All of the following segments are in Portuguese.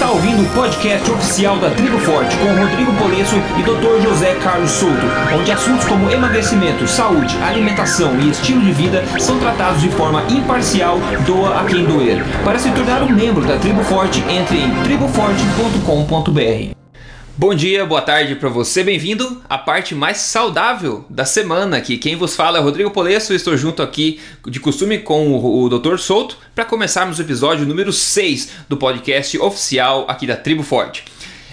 está ouvindo o podcast oficial da Tribo Forte com Rodrigo Polesso e Dr. José Carlos Souto, onde assuntos como emagrecimento, saúde, alimentação e estilo de vida são tratados de forma imparcial, doa a quem doer. Para se tornar um membro da Tribo Forte, entre em triboforte.com.br. Bom dia, boa tarde para você, bem-vindo à parte mais saudável da semana aqui. Quem vos fala é Rodrigo Polesso, estou junto aqui de costume com o, o Dr. Souto para começarmos o episódio número 6 do podcast oficial aqui da Tribo Forte.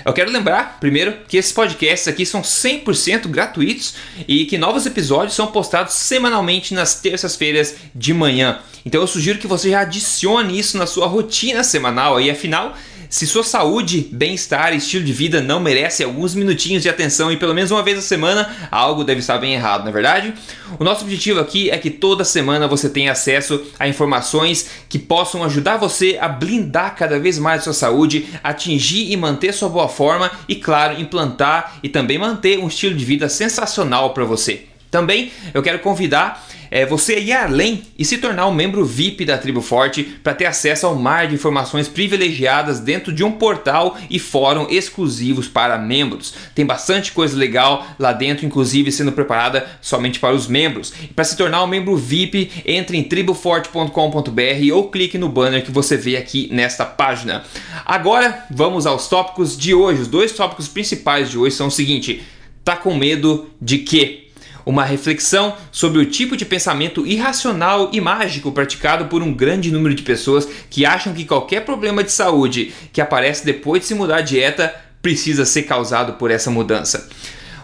Eu quero lembrar, primeiro, que esses podcasts aqui são 100% gratuitos e que novos episódios são postados semanalmente nas terças-feiras de manhã. Então eu sugiro que você já adicione isso na sua rotina semanal aí, afinal se sua saúde, bem-estar e estilo de vida não merece alguns minutinhos de atenção e pelo menos uma vez a semana, algo deve estar bem errado, não é verdade? O nosso objetivo aqui é que toda semana você tenha acesso a informações que possam ajudar você a blindar cada vez mais a sua saúde, atingir e manter sua boa forma e, claro, implantar e também manter um estilo de vida sensacional para você. Também eu quero convidar é, você ir além e se tornar um membro VIP da Tribo Forte para ter acesso ao mar de informações privilegiadas dentro de um portal e fórum exclusivos para membros. Tem bastante coisa legal lá dentro, inclusive sendo preparada somente para os membros. Para se tornar um membro VIP, entre em triboforte.com.br ou clique no banner que você vê aqui nesta página. Agora vamos aos tópicos de hoje. Os dois tópicos principais de hoje são o seguinte: tá com medo de quê? Uma reflexão sobre o tipo de pensamento irracional e mágico praticado por um grande número de pessoas que acham que qualquer problema de saúde que aparece depois de se mudar a dieta precisa ser causado por essa mudança.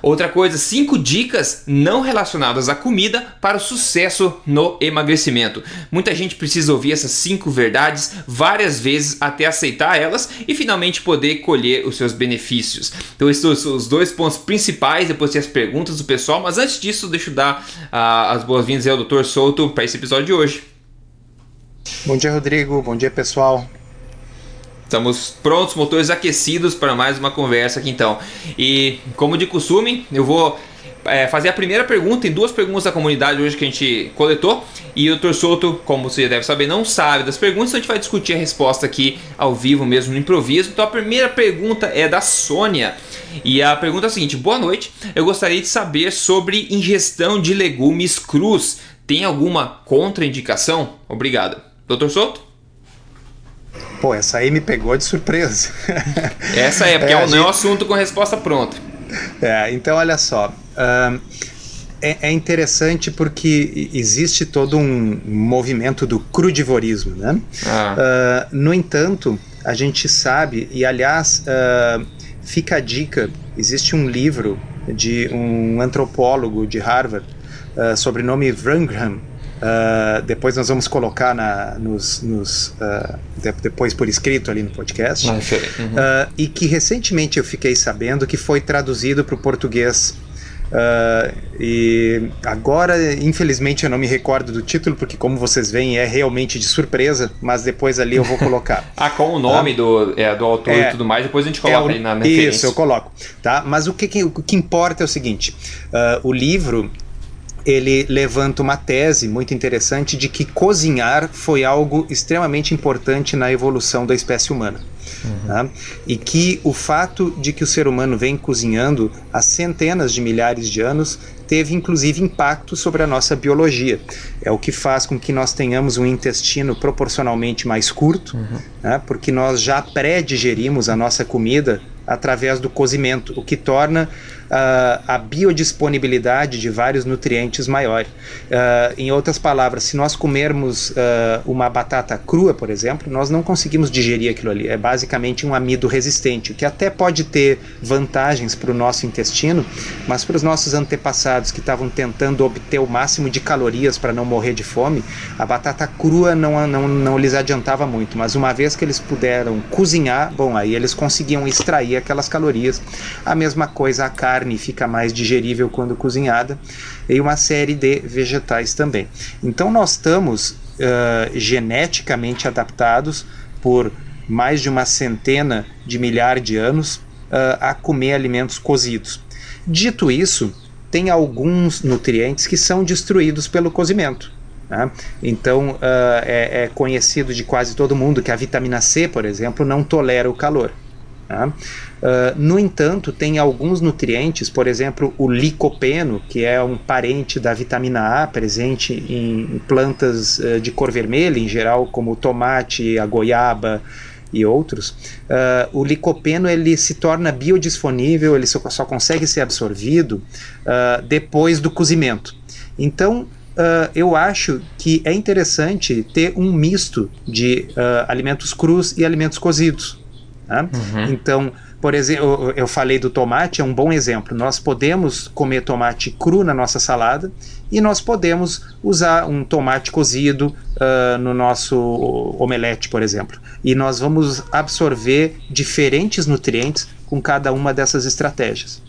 Outra coisa, cinco dicas não relacionadas à comida para o sucesso no emagrecimento. Muita gente precisa ouvir essas cinco verdades várias vezes até aceitar elas e finalmente poder colher os seus benefícios. Então, esses são os dois pontos principais. Depois tem as perguntas do pessoal, mas antes disso, deixa eu dar uh, as boas-vindas ao Dr. Souto para esse episódio de hoje. Bom dia, Rodrigo. Bom dia, pessoal. Estamos prontos, motores aquecidos para mais uma conversa aqui então. E como de costume, eu vou é, fazer a primeira pergunta. Tem duas perguntas da comunidade hoje que a gente coletou. E o Dr. Souto, como você deve saber, não sabe das perguntas, então a gente vai discutir a resposta aqui ao vivo mesmo, no improviso. Então a primeira pergunta é da Sônia. E a pergunta é a seguinte: Boa noite, eu gostaria de saber sobre ingestão de legumes crus. Tem alguma contraindicação? Obrigado. Dr. Souto? Pô, essa aí me pegou de surpresa. Essa é, porque é, é um gente... assunto com resposta pronta. É, então olha só. Uh, é, é, interessante porque existe todo um movimento do crudivorismo, né? Ah. Uh, no entanto, a gente sabe, e aliás, uh, fica a dica: existe um livro de um antropólogo de Harvard, uh, sobrenome Wrangham, Uh, depois nós vamos colocar na, nos, nos uh, de, depois por escrito ali no podcast. Ah, uhum. uh, e que recentemente eu fiquei sabendo que foi traduzido para o português. e agora, infelizmente, eu não me recordo do título, porque, como vocês veem, é realmente de surpresa, mas depois ali eu vou colocar. ah, com o nome do, é, do autor é, e tudo mais, depois a gente coloca é, ali na referência. Isso, eu coloco. Tá? Mas o que, que o que importa é o seguinte: o livro ele levanta uma tese muito interessante de que cozinhar foi algo extremamente importante na evolução da espécie humana. Uhum. Tá? E que o fato de que o ser humano vem cozinhando há centenas de milhares de anos teve inclusive impacto sobre a nossa biologia. É o que faz com que nós tenhamos um intestino proporcionalmente mais curto, uhum. né? porque nós já pré-digerimos a nossa comida através do cozimento, o que torna uh, a biodisponibilidade de vários nutrientes maior. Uh, em outras palavras, se nós comermos uh, uma batata crua, por exemplo, nós não conseguimos digerir aquilo ali. É basicamente um amido resistente, que até pode ter vantagens para o nosso intestino, mas para os nossos antepassados que estavam tentando obter o máximo de calorias para não morrer de fome, a batata crua não, não, não lhes adiantava muito. Mas uma vez que eles puderam cozinhar, bom, aí eles conseguiam extrair aquelas calorias. A mesma coisa a carne carne fica mais digerível quando cozinhada, e uma série de vegetais também. Então nós estamos uh, geneticamente adaptados por mais de uma centena de milhares de anos uh, a comer alimentos cozidos. Dito isso, tem alguns nutrientes que são destruídos pelo cozimento. Né? Então, uh, é, é, conhecido de quase todo mundo que a vitamina C, por exemplo, não tolera o calor. Uh, no entanto, tem alguns nutrientes, por exemplo, o licopeno, que é um parente da vitamina A, presente em plantas uh, de cor vermelha, em geral, como o tomate, a goiaba e outros. Uh, o licopeno ele se torna biodisponível, ele só, só consegue ser absorvido depois do cozimento. Então, Uh, eu acho que é interessante ter um misto de uh, alimentos crus e alimentos cozidos. Né? Uhum. Então, por exemplo, eu falei do tomate, é um bom exemplo. Nós podemos comer tomate cru na nossa salada e nós podemos usar um tomate cozido uh, no nosso omelete, por exemplo. E nós vamos absorver diferentes nutrientes com cada uma dessas estratégias.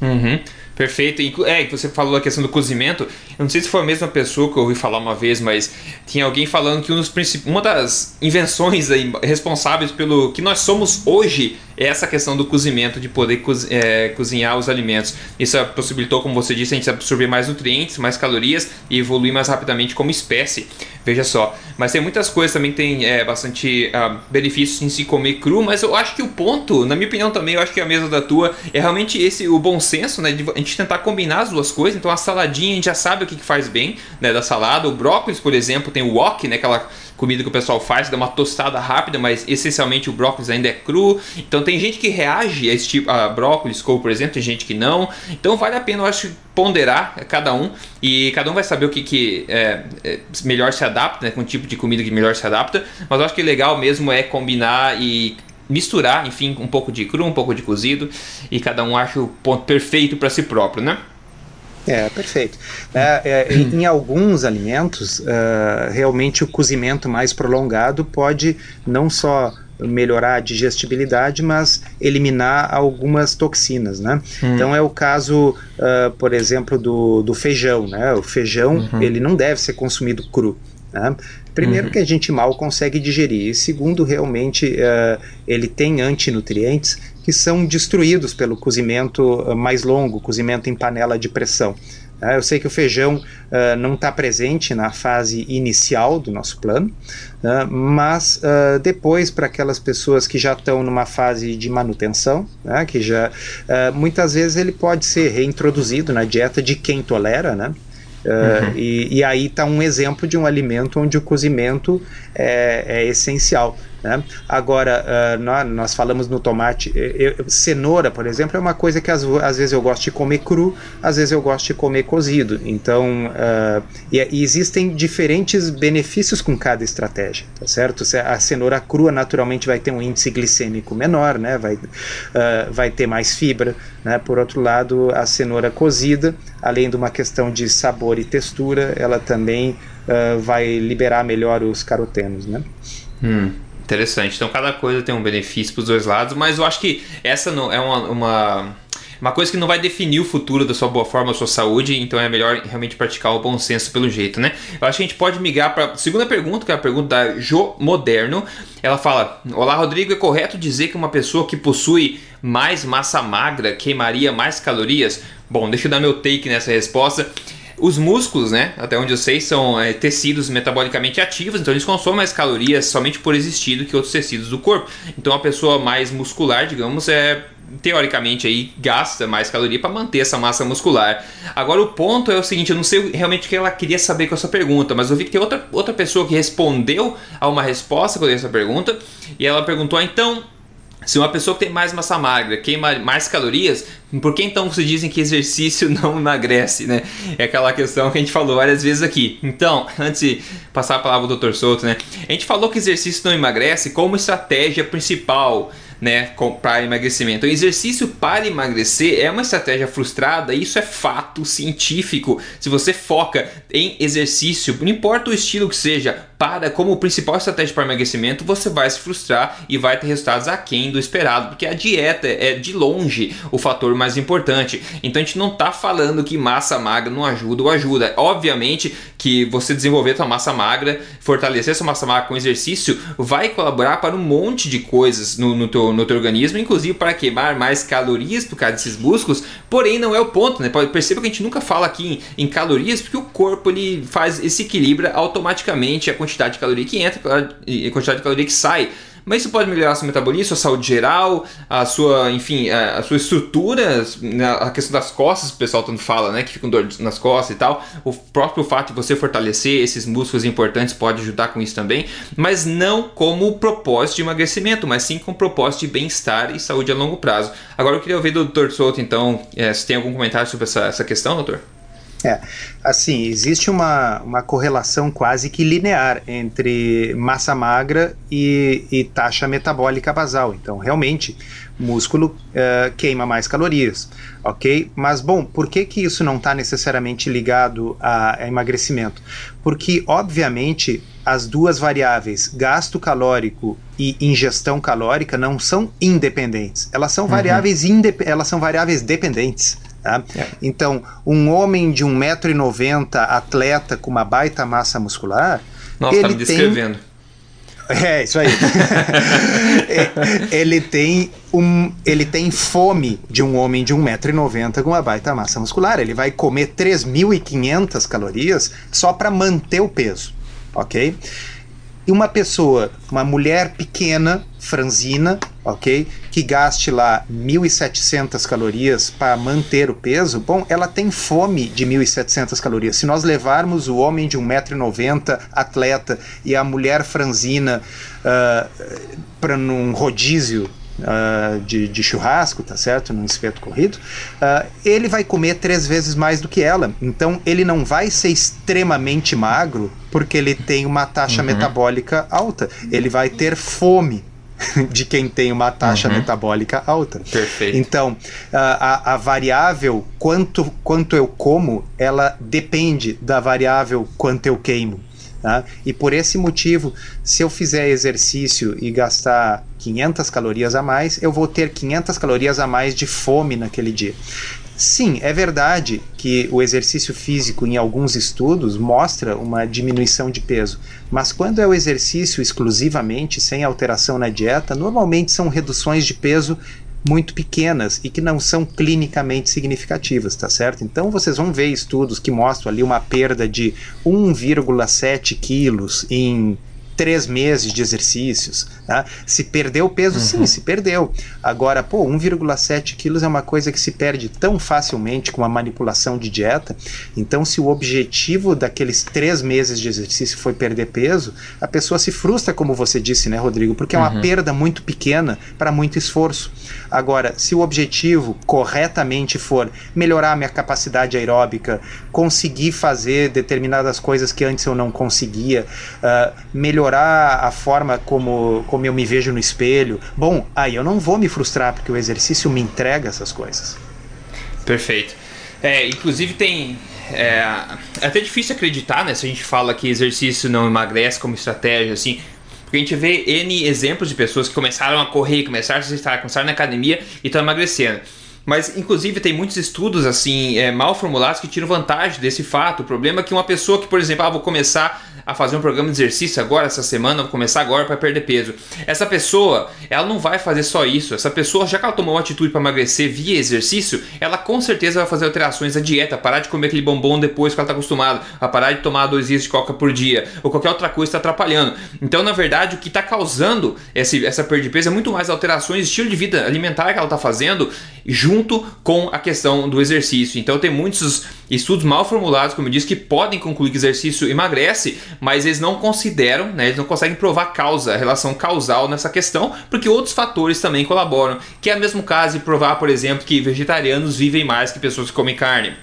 Uhum. Perfeito. É, que você falou a questão do cozimento. Eu não sei se foi a mesma pessoa que eu ouvi falar uma vez, mas tinha alguém falando que um uma das invenções responsáveis pelo que nós somos hoje é essa questão do cozimento, de poder coz, é, cozinhar os alimentos. Isso possibilitou, como você disse, a gente absorver mais nutrientes, mais calorias e evoluir mais rapidamente como espécie. Veja só. Mas tem muitas coisas também que tem é, bastante uh, benefícios em se comer cru, mas eu acho que o ponto, na minha opinião também, eu acho que é a mesma da tua, é realmente esse o bom senso, né? De a gente tentar combinar as duas coisas. Então a saladinha a gente já sabe o que, que faz bem, né? Da salada. O brócolis, por exemplo, tem o wok, né? Aquela comida que o pessoal faz, dá uma tostada rápida, mas essencialmente o brócolis ainda é cru. Então tem gente que reage a esse tipo, a brócolis, couve, por exemplo, tem gente que não. Então vale a pena, eu acho, ponderar cada um e cada um vai saber o que, que é, é, melhor se adapta, né, com o tipo de comida que melhor se adapta. Mas eu acho que legal mesmo é combinar e misturar, enfim, um pouco de cru, um pouco de cozido e cada um acha o ponto perfeito para si próprio, né? É, perfeito. É, é, em, alguns alimentos, uh, realmente o cozimento mais prolongado pode não só melhorar a digestibilidade, mas eliminar algumas toxinas, né? Hum. Então é o caso, uh, por exemplo, do, do feijão, né? O feijão, uhum. ele não deve ser consumido cru. Né? Primeiro uhum. que a gente mal consegue digerir e segundo realmente uh, ele tem antinutrientes que são destruídos pelo cozimento uh, mais longo, cozimento em panela de pressão. Uh, eu sei que o feijão não está presente na fase inicial do nosso plano, mas depois para aquelas pessoas que já estão numa fase de manutenção, né, que já muitas vezes ele pode ser reintroduzido na dieta de quem tolera, né? Uh, e, e, aí está um exemplo de um alimento onde o cozimento é, é essencial. Né? Agora, uh, nós, nós, falamos no tomate, eu, cenoura, por exemplo, é uma coisa que às, às, vezes eu gosto de comer cru, às vezes eu gosto de comer cozido. Então, uh, e, e, existem diferentes benefícios com cada estratégia, tá certo? A cenoura crua naturalmente vai ter um índice glicêmico menor, né? vai, uh, vai ter mais fibra. Né? Por outro lado, a cenoura cozida, além de uma questão de sabor e textura, ela também vai liberar melhor os carotenos. Né? Hum. Interessante. Então cada coisa tem um benefício para os dois lados, mas eu acho que essa não é uma, uma, uma coisa que não vai definir o futuro da sua boa forma, da sua saúde, então é melhor realmente praticar o bom senso pelo jeito, né? Eu acho que a gente pode migrar para segunda pergunta, que é a pergunta da Jo Moderno. Ela fala: Olá, Rodrigo, é correto dizer que uma pessoa que possui mais massa magra queimaria mais calorias? Bom, deixa eu dar meu take nessa resposta. Os músculos, né, até onde eu sei, são é, tecidos metabolicamente ativos, então eles consomem mais calorias somente por existir do que outros tecidos do corpo. Então a pessoa mais muscular, digamos, é teoricamente aí gasta mais caloria para manter essa massa muscular. Agora o ponto é o seguinte, eu não sei realmente o que ela queria saber com essa pergunta, mas eu vi que tem outra, outra pessoa que respondeu a uma resposta com essa pergunta e ela perguntou: ah, "Então, se uma pessoa que tem mais massa magra queima mais calorias, por que então vocês dizem que exercício não emagrece, né? É aquela questão que a gente falou várias vezes aqui. Então, antes de passar a palavra ao Dr. Souto, né? A gente falou que exercício não emagrece como estratégia principal né, para emagrecimento. O exercício para emagrecer é uma estratégia frustrada, isso é fato científico. Se você foca em exercício, não importa o estilo que seja, para como principal estratégia para emagrecimento, você vai se frustrar e vai ter resultados aquém do esperado, porque a dieta é de longe o fator mais importante. Então a gente não está falando que massa magra não ajuda ou ajuda. Obviamente que você desenvolver sua massa magra, fortalecer sua massa magra com exercício, vai colaborar para um monte de coisas no, no, teu, no teu organismo, inclusive para queimar mais calorias por causa desses músculos, porém não é o ponto, né? Perceba que a gente nunca fala aqui em, em calorias, porque o corpo ele faz esse equilibra automaticamente a quantidade de caloria que entra e quantidade de caloria que sai. Mas isso pode melhorar seu metabolismo, sua saúde geral, a sua, enfim, a, a sua estrutura, né, a questão das costas, o pessoal tanto fala, né, que fica com dor nas costas e tal. O próprio fato de você fortalecer esses músculos importantes pode ajudar com isso também, mas não como propósito de emagrecimento, mas sim com propósito de bem-estar e saúde a longo prazo. Agora eu queria ouvir do Dr. Souto, então, é, se tem algum comentário sobre essa, essa questão, doutor? É, assim, existe uma, uma correlação quase que linear entre massa magra e, e taxa metabólica basal. Então, realmente, músculo uh, queima mais calorias, ok? Mas, bom, por que, que isso não está necessariamente ligado a, a emagrecimento? Porque, obviamente, as duas variáveis, gasto calórico e ingestão calórica, não são independentes. Elas são uhum. variáveis, indep elas são variáveis dependentes. Tá? É. Então, um homem de 1,90m, atleta com uma baita massa muscular. Nossa, ele tá me descrevendo. Tem... É, isso aí. Ele, tem um, ele tem fome de um homem de 1,90m com uma baita massa muscular. Ele vai comer 3.500 calorias só para manter o peso, ok? E uma pessoa, uma mulher pequena, franzina, ok? Que gaste lá 1.700 calorias para manter o peso, bom, ela tem fome de 1.700 calorias. Se nós levarmos o homem de 1,90m, atleta, e a mulher franzina uh, ah, para num rodízio uh, de, de, churrasco, tá certo? Num espeto corrido, uh, ele vai comer três vezes mais do que ela. Então ele não vai ser extremamente magro porque ele tem uma taxa uhum. metabólica alta. Ele vai ter fome de quem tem uma taxa uhum. metabólica alta. Perfeito. Então, a, a, variável quanto, quanto eu como, ela depende da variável quanto eu queimo. Tá? E por esse motivo, se eu fizer exercício e gastar 500 calorias a mais, eu vou ter 500 calorias a mais de fome naquele dia. Sim, é verdade que o exercício físico, em alguns estudos, mostra uma diminuição de peso, mas quando é o exercício exclusivamente, sem alteração na dieta, normalmente são reduções de peso muito pequenas e que não são clinicamente significativas, tá certo? Então vocês vão ver estudos que mostram ali uma perda de 1,7 quilos em três meses de exercícios. Tá? Se perdeu peso, uhum. sim, se perdeu. Agora, pô, 1,7 quilos é uma coisa que se perde tão facilmente com a manipulação de dieta. Então, se o objetivo daqueles três meses de exercício foi perder peso, a pessoa se frustra, como você disse, né, Rodrigo? Porque é uma uhum. perda muito pequena para muito esforço. Agora, se o objetivo corretamente for melhorar a minha capacidade aeróbica, conseguir fazer determinadas coisas que antes eu não conseguia, uh, melhorar melhorar a forma como, como eu me vejo no espelho, bom, aí eu não vou me frustrar porque o exercício me entrega essas coisas. Perfeito. É, inclusive tem. É, é até difícil acreditar, né? Se a gente fala que exercício não emagrece como estratégia, assim. Porque a gente vê N exemplos de pessoas que começaram a correr, começaram a se começaram na academia e estão emagrecendo. Mas, inclusive, tem muitos estudos assim é, mal formulados que tiram vantagem desse fato. O problema é que uma pessoa que, por exemplo, ah, vou começar a fazer um programa de exercício agora, essa semana, vou começar agora para perder peso. Essa pessoa, ela não vai fazer só isso. Essa pessoa, já que ela tomou uma atitude para emagrecer via exercício, ela com certeza vai fazer alterações na dieta, parar de comer aquele bombom depois que ela está acostumada, a parar de tomar dois litros de coca por dia, ou qualquer outra coisa está atrapalhando. Então, na verdade, o que está causando esse, essa perda de peso é muito mais alterações de estilo de vida alimentar que ela está fazendo junto com a questão do exercício. Então tem muitos estudos mal formulados, como eu disse, que podem concluir que exercício emagrece, mas eles não consideram, né, eles não conseguem provar causa, relação causal nessa questão, porque outros fatores também colaboram, que é o mesmo caso de provar, por exemplo, que vegetarianos vivem mais que pessoas que comem carne.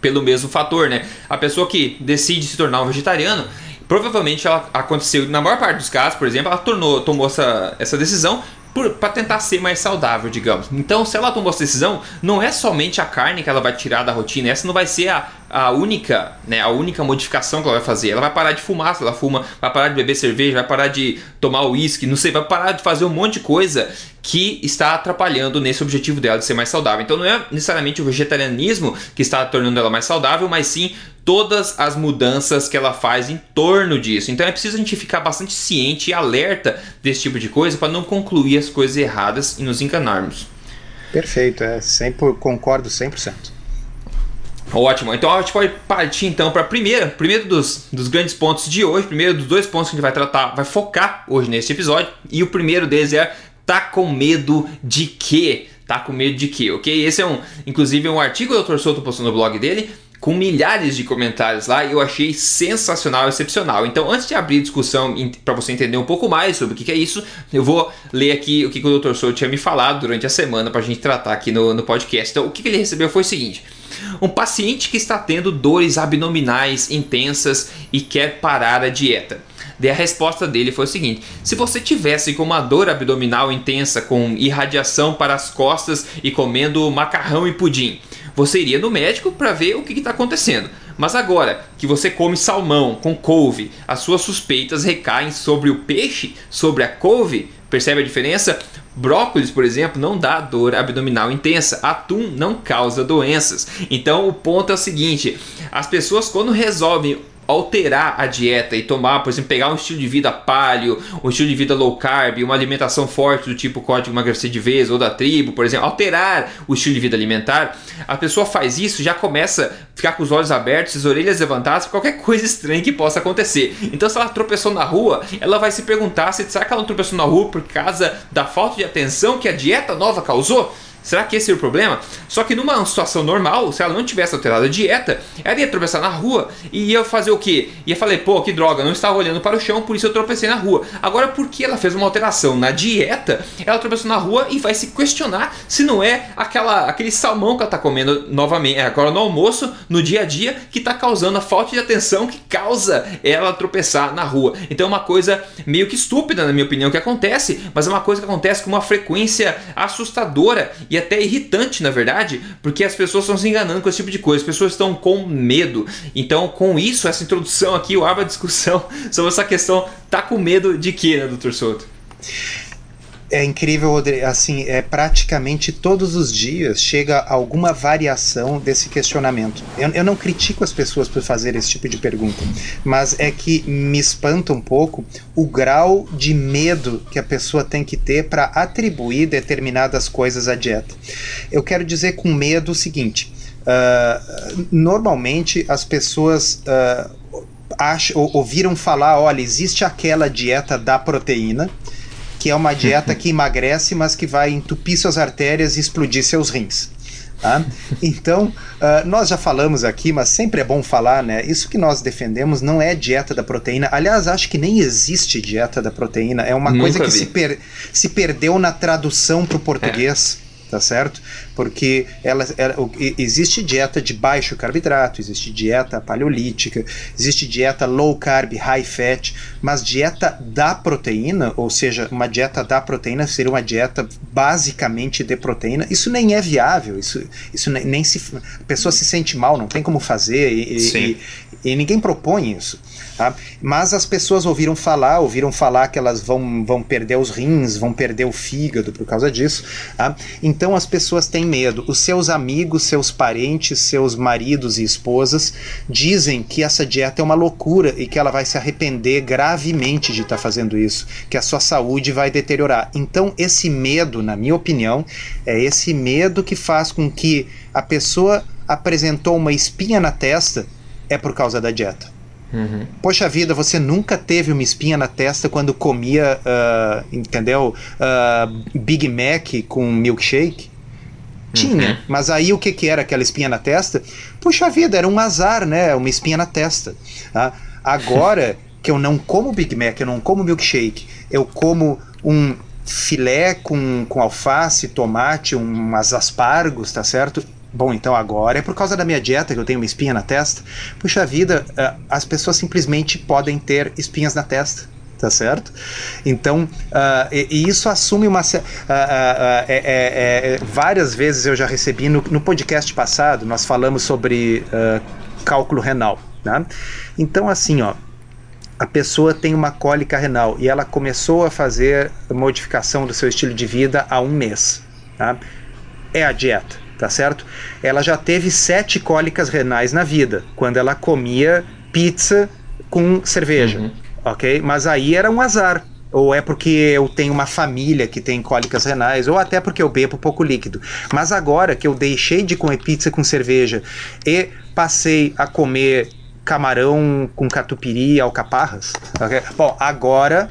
Pelo mesmo fator, né? A pessoa que decide se tornar um vegetariano, provavelmente ela aconteceu, na maior parte dos casos, por exemplo, ela tornou, tomou essa, essa decisão para tentar ser mais saudável, digamos. Então, se ela tomou essa decisão, não é somente a carne que ela vai tirar da rotina, essa não vai ser a, a única, né, a única modificação que ela vai fazer. Ela vai parar de fumar, se ela fuma, vai parar de beber cerveja, vai parar de tomar uísque, não sei, vai parar de fazer um monte de coisa que está atrapalhando nesse objetivo dela de ser mais saudável. Então não é necessariamente o vegetarianismo que está tornando ela mais saudável, mas sim todas as mudanças que ela faz em torno disso. Então é preciso a gente ficar bastante ciente e alerta desse tipo de coisa para não concluir as coisas erradas e nos enganarmos. Perfeito, é, sempre, concordo 100%. Ótimo, então a gente pode partir então para a primeira, primeiro dos, dos grandes pontos de hoje, primeiro dos dois pontos que a gente vai tratar, vai focar hoje nesse episódio, e o primeiro deles é tá com medo de quê? Tá com medo de quê, ok? Esse é um, inclusive, um artigo que o Dr. Souto postou no blog dele, com milhares de comentários lá e eu achei sensacional, excepcional. Então, antes de abrir discussão para você entender um pouco mais sobre o que, é isso, eu vou ler aqui o que, o Dr. Souto tinha me falado durante a semana para a gente tratar aqui no, no podcast. Então, o que, que ele recebeu foi o seguinte: um paciente que está tendo dores abdominais intensas e quer parar a dieta. Daí a resposta dele foi o seguinte: se você tivesse com uma dor abdominal intensa, com irradiação para as costas e comendo macarrão e pudim, você iria no médico para ver o que está acontecendo. Mas agora que você come salmão com couve, as suas suspeitas recaem sobre o peixe, sobre a couve. Percebe a diferença? Brócolis, por exemplo, não dá dor abdominal intensa. Atum não causa doenças. Então o ponto é o seguinte: as pessoas quando resolvem alterar a dieta e tomar, por exemplo, pegar um estilo de vida palio, um estilo de vida low carb, uma alimentação forte do tipo código emagrecer de vez ou da tribo, por exemplo, alterar o estilo de vida alimentar, a pessoa faz isso já começa a ficar com os olhos abertos, as orelhas levantadas qualquer coisa estranha que possa acontecer. Então, se ela tropeçou na rua, ela vai se perguntar se será que ela tropeçou na rua por causa da falta de atenção que a dieta nova causou? Será que esse é o problema? Só que numa situação normal, se ela não tivesse alterado a dieta, ela ia tropeçar na rua e ia fazer o quê? Ia falar, pô, que droga, não estava olhando para o chão, por isso eu tropecei na rua. Agora, porque ela fez uma alteração na dieta, ela tropeçou na rua e vai se questionar se não é aquela, aquele salmão que ela está comendo novamente, é, agora no almoço, no dia a dia, que está causando a falta de atenção que causa ela tropeçar na rua. Então é uma coisa meio que estúpida, na minha opinião, que acontece, mas é uma coisa que acontece com uma frequência assustadora e até irritante, na verdade, porque as pessoas estão se enganando com esse tipo de coisa, as pessoas estão com medo. Então, com isso, essa introdução aqui, eu abro a discussão sobre essa questão, tá com medo de quê, né, doutor Souto? É incrível, assim, é praticamente todos os dias chega alguma variação desse questionamento. Eu, eu, não critico as pessoas por fazer esse tipo de pergunta, mas é que me espanta um pouco o grau de medo que a pessoa tem que ter para atribuir determinadas coisas à dieta. Eu quero dizer com medo o seguinte: uh, normalmente as pessoas. Uh, Acham, ouviram falar, olha, existe aquela dieta da proteína, que é uma dieta que emagrece, mas que vai entupir suas artérias e explodir seus rins. Tá? Então, uh, nós já falamos aqui, mas sempre é bom falar, né? Isso que nós defendemos não é dieta da proteína. Aliás, acho que nem existe dieta da proteína. É uma Nunca coisa que se, per se perdeu na tradução para o português. É tá certo? Porque ela, ela, existe dieta de baixo carboidrato, existe dieta paleolítica, existe dieta low carb, high fat, mas dieta da proteína, ou seja, uma dieta da proteína seria uma dieta basicamente de proteína, isso nem é viável, isso, isso nem, nem se. A pessoa se sente mal, não tem como fazer, e, e, e ninguém propõe isso. Tá? Mas as pessoas ouviram falar, ouviram falar que elas vão, vão perder os rins, vão perder o fígado por causa disso. Tá? Então as pessoas têm medo. Os seus amigos, seus parentes, seus maridos e esposas dizem que essa dieta é uma loucura e que ela vai se arrepender gravemente de estar tá fazendo isso, que a sua saúde vai deteriorar. Então esse medo, na minha opinião, é esse medo que faz com que a pessoa apresentou uma espinha na testa é por causa da dieta. Uhum. Poxa vida, você nunca teve uma espinha na testa quando comia, uh, entendeu? Uh, Big Mac com milkshake? Tinha, uhum. mas aí o que, que era aquela espinha na testa? Puxa vida, era um azar, né? Uma espinha na testa. Tá? Agora que eu não como Big Mac, eu não como milkshake, eu como um filé com, com alface, tomate, umas aspargos, tá certo? Bom, então agora é por causa da minha dieta que eu tenho uma espinha na testa. Puxa vida, uh, as pessoas simplesmente podem ter espinhas na testa. tá certo? Então, uh, e, e, isso assume uma. Uh, uh, é, é, é, várias vezes eu já recebi, no, no podcast passado, nós falamos sobre cálculo renal. Né? Então, assim, ó, a pessoa tem uma cólica renal e ela começou a fazer modificação do seu estilo de vida há um mês. Tá? É a dieta, tá certo? Ela já teve sete cólicas renais na vida, quando ela comia pizza com cerveja, uhum. ok? Mas aí era um azar. Ou é porque eu tenho uma família que tem cólicas renais, ou até porque eu bebo pouco líquido. Mas agora que eu deixei de comer pizza com cerveja e passei a comer camarão com catupiry e alcaparras, okay? bom, agora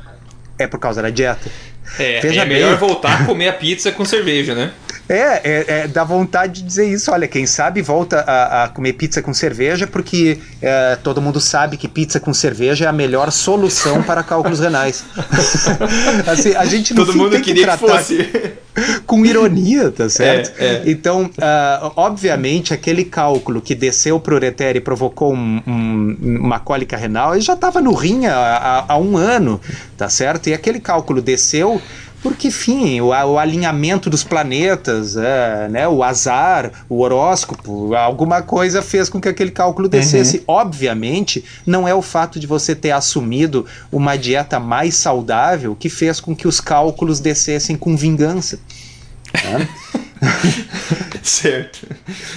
é por causa da dieta. É, Veja é melhor bem. voltar a comer a pizza com cerveja, né? É, é, é, dá vontade de dizer isso. Olha, quem sabe volta a, a comer pizza com cerveja, porque é, todo mundo sabe que pizza com cerveja é a melhor solução para cálculos renais. assim, a gente todo mundo tem queria que, que fosse com ironia, tá certo? É, é. Então, uh, obviamente, aquele cálculo que desceu para o ureter e provocou um, um, uma cólica renal, ele já estava no rim há, há, há um ano, tá certo? E aquele cálculo desceu porque, enfim, o, o alinhamento dos planetas, é, né, o azar, o horóscopo, alguma coisa fez com que aquele cálculo descesse. Uhum. Obviamente, não é o fato de você ter assumido uma dieta mais saudável que fez com que os cálculos descessem com vingança. Né? certo.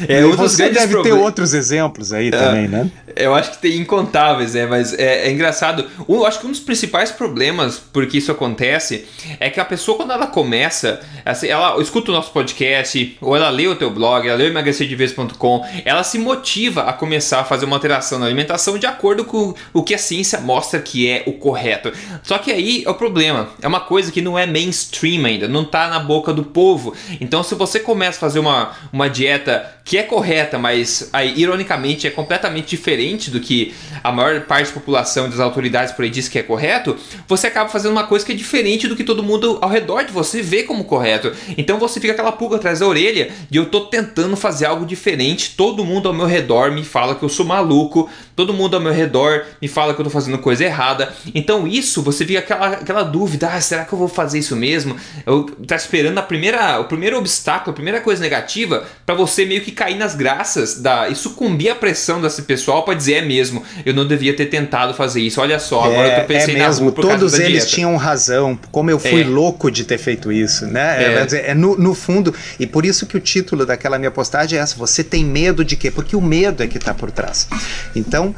É, um você deve ter outros exemplos aí é, também, né? Eu acho que tem incontáveis, né? Mas é, é engraçado. Eu acho que um dos principais problemas por que isso acontece é que a pessoa, quando ela começa, assim, ela escuta o nosso podcast, ou ela lê o teu blog, ela lê o emagrecerdevez.com, ela se motiva a começar a fazer uma alteração na alimentação de acordo com o que a ciência mostra que é o correto. Só que aí é o problema. É uma coisa que não é mainstream ainda, não tá na boca do povo. Então, se você começa a fazer uma, uma dieta que é correta, mas aí, ironicamente é completamente diferente do que a maior parte da população das autoridades por aí diz que é correto, você acaba fazendo uma coisa que é diferente do que todo mundo ao redor de você vê como correto. Então você fica aquela pulga atrás da orelha de eu tô tentando fazer algo diferente, todo mundo ao meu redor me fala que eu sou maluco, todo mundo ao meu redor me fala que eu tô fazendo coisa errada. Então isso, você fica aquela, aquela dúvida, ah, será que eu vou fazer isso mesmo? Eu tá esperando a primeira, o primeiro obstáculo, a primeira coisa negativa para você meio que cair nas graças da e sucumbir à pressão desse pessoal para dizer é mesmo, eu não devia ter tentado fazer isso. Olha só, agora é, eu tô pensando é mesmo, na Todos eles tinham razão. Como eu fui é. louco de ter feito isso, né? É, é, é no, no, fundo e por isso que o título daquela minha postagem é essa. Você tem medo de quê? Porque o medo é que está por trás. Então uh,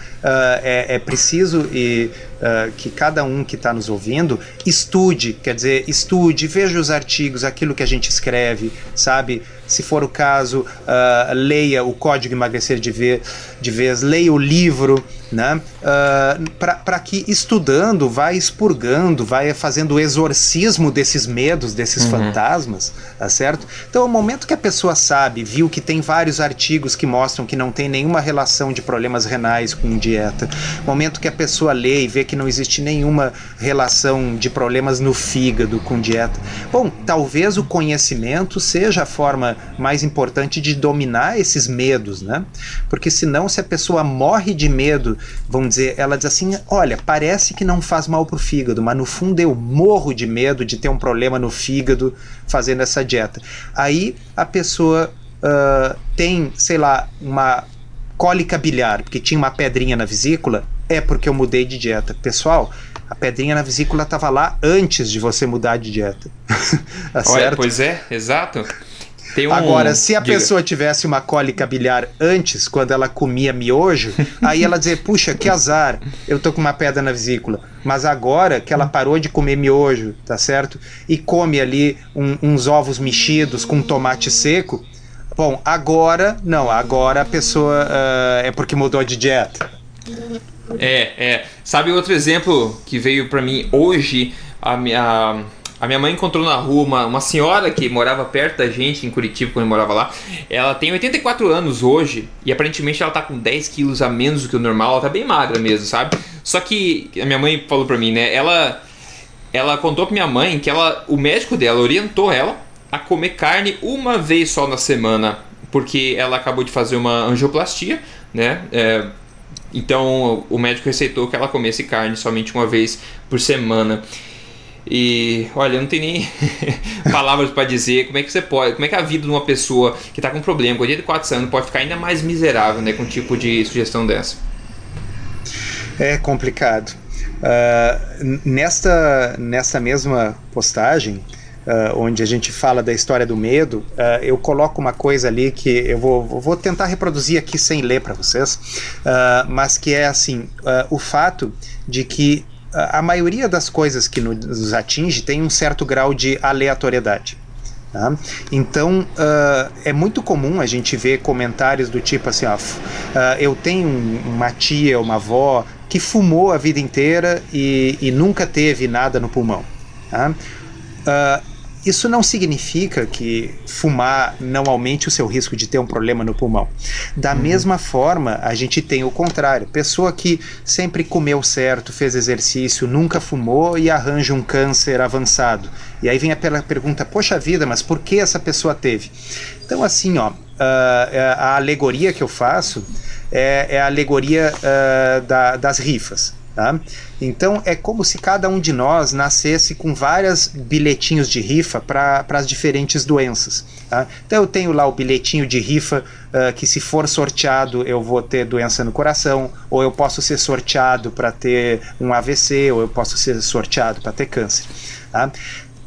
é, é preciso e uh, que cada um que está nos ouvindo estude, quer dizer, estude, veja os artigos, aquilo que a gente escreve, sabe? Se for o caso, uh, leia o Código Emagrecer de, ver, de Vez, leia o livro, né? Uh, para que estudando, vai expurgando, vai fazendo o exorcismo desses medos, desses uhum. fantasmas, tá certo? Então, o momento que a pessoa sabe, viu que tem vários artigos que mostram que não tem nenhuma relação de problemas renais com dieta, momento que a pessoa lê e vê que não existe nenhuma relação de problemas no fígado com dieta, bom, talvez o conhecimento seja a forma mais importante de dominar esses medos, né? Porque senão, se a pessoa morre de medo vamos dizer, ela diz assim: olha, parece que não faz mal pro fígado, mas no fundo eu morro de medo de ter um problema no fígado fazendo essa dieta. Aí a pessoa uh, tem, sei lá, uma cólica biliar, porque tinha uma pedrinha na vesícula, é porque eu mudei de dieta. Pessoal, a pedrinha na vesícula estava lá antes de você mudar de dieta. tá Olha, pois é, exato. Um... Agora, se a Diga. pessoa tivesse uma cólica biliar antes, quando ela comia miojo, aí ela dizia, puxa, que azar, eu tô com uma pedra na vesícula. Mas agora que ela parou de comer miojo, tá certo? E come ali um, uns ovos mexidos com tomate seco, bom, agora, não, agora a pessoa uh, é porque mudou de dieta. É, é. Sabe outro exemplo que veio para mim hoje? A minha a minha mãe encontrou na rua uma, uma senhora que morava perto da gente em Curitiba quando eu morava lá. Ela tem 84 anos hoje e aparentemente ela tá com 10 quilos a menos do que o normal. Ela tá bem magra mesmo, sabe? Só que a minha mãe falou pra mim, né? Ela, ela contou pra minha mãe que ela, o médico dela orientou ela a comer carne uma vez só na semana porque ela acabou de fazer uma angioplastia, né? É, Então o médico receitou que ela comesse carne somente uma vez por semana. E olha, não tem nem palavras para dizer como é que você pode, como é que a vida de uma pessoa que está com um problema, com 84 anos, pode ficar ainda mais miserável né, com um tipo de sugestão dessa. É complicado. Uh, nesta, nessa mesma postagem, uh, onde a gente fala da história do medo, uh, eu coloco uma coisa ali que eu vou, vou tentar reproduzir aqui sem ler para vocês, mas que é assim: o fato de que a maioria das coisas que nos atinge tem um certo grau de aleatoriedade. Tá? Então uh, é muito comum a gente ver comentários do tipo assim: ó, uh, eu tenho uma tia, uma avó que fumou a vida inteira e, e nunca teve nada no pulmão. Tá? Uh, isso não significa que fumar não aumente o seu risco de ter um problema no pulmão. Da uhum. mesma forma, a gente tem o contrário: pessoa que sempre comeu certo, fez exercício, nunca fumou e arranja um câncer avançado. E aí vem a pergunta: poxa vida, mas por que essa pessoa teve? Então, assim, ó, a alegoria que eu faço é, é a alegoria da, das rifas. Tá? Então é como se cada um de nós nascesse com vários bilhetinhos de rifa para as diferentes doenças. Tá? Então eu tenho lá o bilhetinho de rifa uh, que se for sorteado eu vou ter doença no coração, ou eu posso ser sorteado para ter um AVC, ou eu posso ser sorteado para ter câncer. Tá?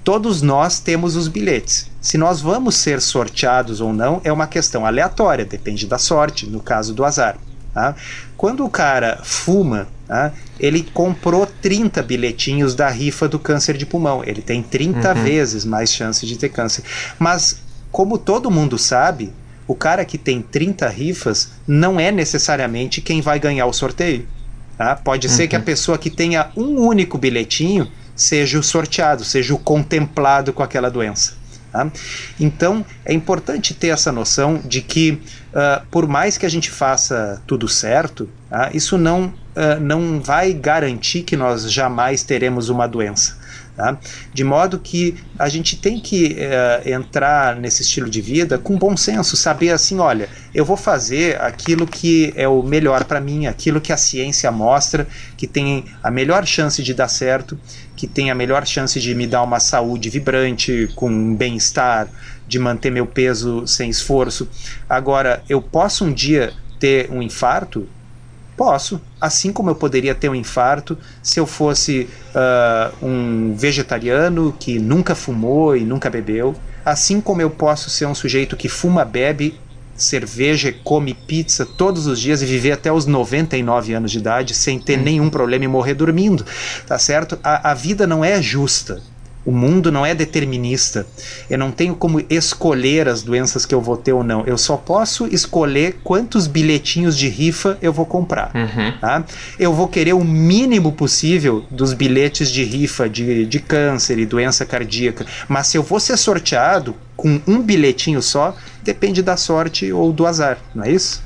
Todos nós temos os bilhetes. Se nós vamos ser sorteados ou não é uma questão aleatória, depende da sorte, no caso do azar. Tá? Quando o cara fuma, tá? ele comprou 30 bilhetinhos da rifa do câncer de pulmão. Ele tem 30 uhum. vezes mais chance de ter câncer. Mas, como todo mundo sabe, o cara que tem 30 rifas não é necessariamente quem vai ganhar o sorteio. Tá? Pode uhum. ser que a uhum. pessoa que tenha um único bilhetinho seja o sorteado, seja o contemplado com aquela doença. Tá? Então é importante ter essa noção de que, uh, por mais que a gente faça tudo certo, tá? isso não, uh, não vai garantir que nós jamais teremos uma doença. Tá? De modo que a gente tem que uh, entrar nesse estilo de vida com bom senso, saber assim: olha, eu vou fazer aquilo que é o melhor para mim, aquilo que a ciência mostra que tem a melhor chance de dar certo, que tem a melhor chance de me dar uma saúde vibrante, com um bem-estar, de manter meu peso sem esforço. Agora, eu posso um dia ter um infarto? Posso, assim como eu poderia ter um infarto se eu fosse uh, um vegetariano que nunca fumou e nunca bebeu, assim como eu posso ser um sujeito que fuma, bebe cerveja, come pizza todos os dias e viver até os 99 anos de idade sem ter hum. nenhum problema e morrer dormindo, tá certo? A, a vida não é justa. O mundo não é determinista. Eu não tenho como escolher as doenças que eu vou ter ou não. Eu só posso escolher quantos bilhetinhos de rifa eu vou comprar. Uhum. Tá? Eu vou querer o mínimo possível dos bilhetes de rifa de, de câncer e doença cardíaca. Mas se eu vou ser sorteado com um bilhetinho só, depende da sorte ou do azar, não é isso?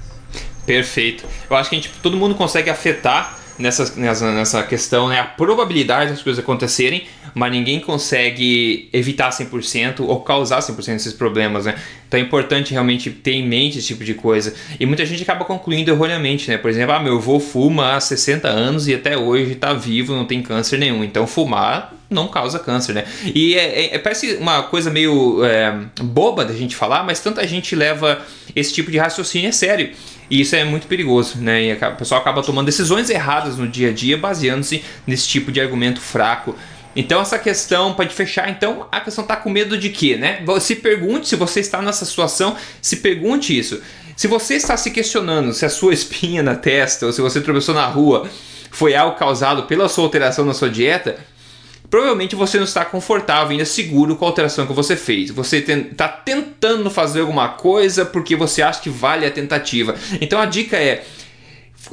Perfeito. Eu acho que a gente, todo mundo consegue afetar nessa, nessa, nessa questão, né, a probabilidade das coisas acontecerem, mas ninguém consegue evitar 100% ou causar 100% desses problemas, né? Então é importante realmente ter em mente esse tipo de coisa. E muita gente acaba concluindo erroneamente, né? Por exemplo, ah, meu avô fuma há 60 anos e até hoje está vivo, não tem câncer nenhum. Então fumar não causa câncer, né? E é, é, é parece uma coisa meio é, boba da gente falar, mas tanta gente leva esse tipo de raciocínio a sério. E isso é muito perigoso, né? E o pessoal acaba tomando decisões erradas no dia a dia baseando-se nesse tipo de argumento fraco. Então essa questão, pode fechar, então a questão tá com medo de quê, né? Se pergunte se você está nessa situação, se pergunte isso. Se você está se questionando se a sua espinha na testa ou se você tropeçou na rua foi algo causado pela sua alteração na sua dieta, provavelmente você não está confortável, ainda seguro com a alteração que você fez. Você está tentando fazer alguma coisa porque você acha que vale a tentativa. Então a dica é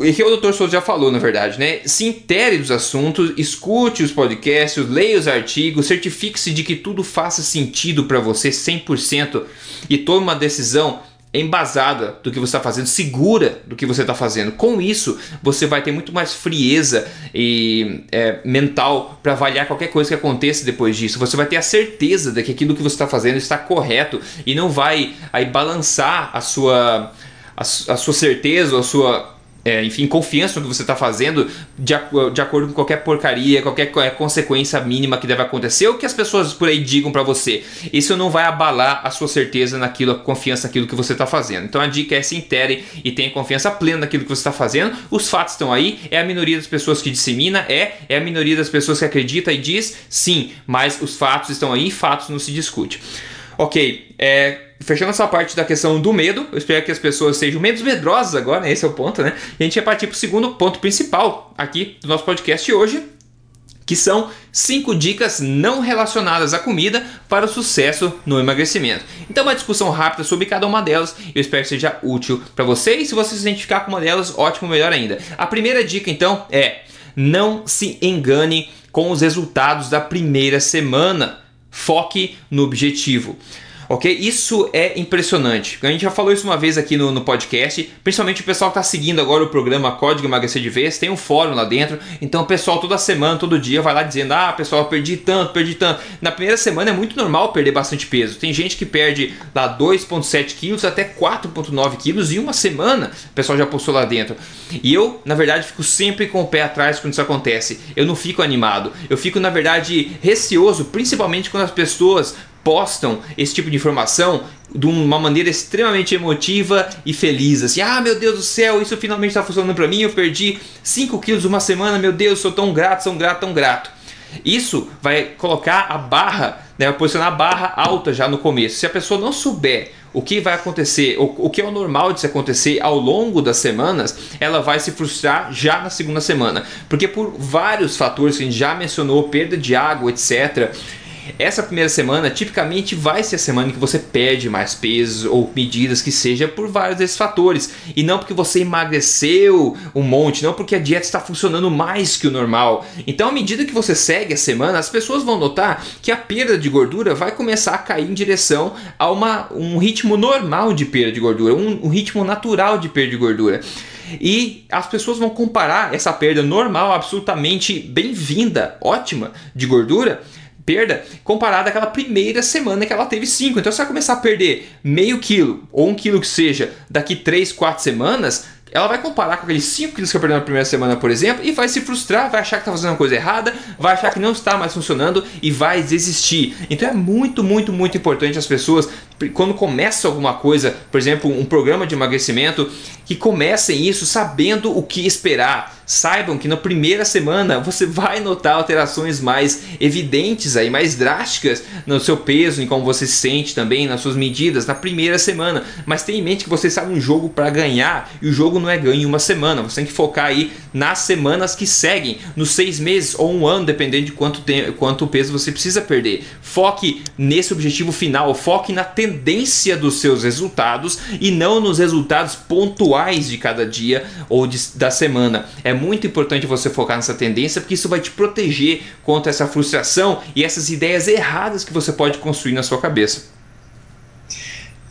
e que o Dr. Souza já falou, na verdade, né? Se intere dos assuntos, escute os podcasts, leia os artigos, certifique-se de que tudo faça sentido para você 100% e tome uma decisão embasada do que você está fazendo, segura do que você está fazendo. Com isso, você vai ter muito mais frieza e é, mental para avaliar qualquer coisa que aconteça depois disso. Você vai ter a certeza de que aquilo que você está fazendo está correto e não vai aí balançar a sua a, a sua certeza a sua é, enfim, confiança no que você está fazendo de, de, acordo com qualquer porcaria, qualquer é, consequência mínima que deve acontecer ou que as pessoas por aí digam para você. Isso não vai abalar a sua certeza naquilo, a confiança naquilo que você está fazendo. Então a dica é se intere e tenha confiança plena naquilo que você está fazendo. Os fatos estão aí, é a minoria das pessoas que dissemina, é, é a minoria das pessoas que acredita e diz, sim, mas os fatos estão aí, fatos não se discute. Ok, é, fechando essa parte da questão do medo, eu espero que as pessoas sejam menos medrosas agora, né? esse é o ponto, né? E a gente vai partir para o segundo ponto principal aqui do nosso podcast hoje, que são cinco dicas não relacionadas à comida para o sucesso no emagrecimento. Então, uma discussão rápida sobre cada uma delas, eu espero que seja útil para você e se você se identificar com uma delas, ótimo, melhor ainda. A primeira dica, então, é não se engane com os resultados da primeira semana. Foque no objetivo. Ok? Isso é impressionante. A gente já falou isso uma vez aqui no, no podcast, principalmente o pessoal que está seguindo agora o programa Código Emagrecer de Vez, tem um fórum lá dentro, então o pessoal toda semana, todo dia vai lá dizendo: Ah, pessoal, perdi tanto, perdi tanto. Na primeira semana é muito normal perder bastante peso. Tem gente que perde lá 2,7 quilos até 4,9 quilos em uma semana, o pessoal já postou lá dentro. E eu, na verdade, fico sempre com o pé atrás quando isso acontece. Eu não fico animado, eu fico, na verdade, receoso, principalmente quando as pessoas postam esse tipo de informação de uma maneira extremamente emotiva e feliz, assim, ah, meu Deus do céu, isso finalmente está funcionando para mim, eu perdi 5 quilos uma semana, meu Deus, sou tão grato, sou grato, tão grato. Isso vai colocar a barra, né, vai posicionar a barra alta já no começo. Se a pessoa não souber o que vai acontecer, o, o que é o normal de se acontecer ao longo das semanas, ela vai se frustrar já na segunda semana. Porque por vários fatores que a gente já mencionou, perda de água, etc., essa primeira semana tipicamente vai ser a semana em que você perde mais peso ou medidas que seja por vários desses fatores e não porque você emagreceu um monte, não porque a dieta está funcionando mais que o normal. Então, à medida que você segue a semana, as pessoas vão notar que a perda de gordura vai começar a cair em direção a uma, um ritmo normal de perda de gordura, um, um ritmo natural de perda de gordura. E as pessoas vão comparar essa perda normal, absolutamente bem-vinda, ótima de gordura, perda comparada àquela primeira semana que ela teve 5. Então, se ela começar a perder meio quilo ou um quilo que seja daqui 3, 4 semanas, ela vai comparar com aqueles 5 quilos que eu perdi na primeira semana, por exemplo, e vai se frustrar, vai achar que está fazendo uma coisa errada, vai achar que não está mais funcionando e vai desistir. Então é muito, muito, muito importante as pessoas, quando começam alguma coisa, por exemplo, um programa de emagrecimento, que comecem isso sabendo o que esperar saibam que na primeira semana você vai notar alterações mais evidentes aí, mais drásticas no seu peso, em como você se sente também, nas suas medidas, na primeira semana. Mas tenha em mente que você está num jogo para ganhar e o jogo não é ganho em uma semana. Você tem que focar aí nas semanas que seguem, nos seis meses ou um ano, dependendo de quanto, tem, quanto peso você precisa perder. Foque nesse objetivo final, foque na tendência dos seus resultados e não nos resultados pontuais de cada dia ou de, da semana. É muito importante você focar nessa tendência, porque isso vai te proteger contra essa frustração e essas ideias erradas que você pode construir na sua cabeça.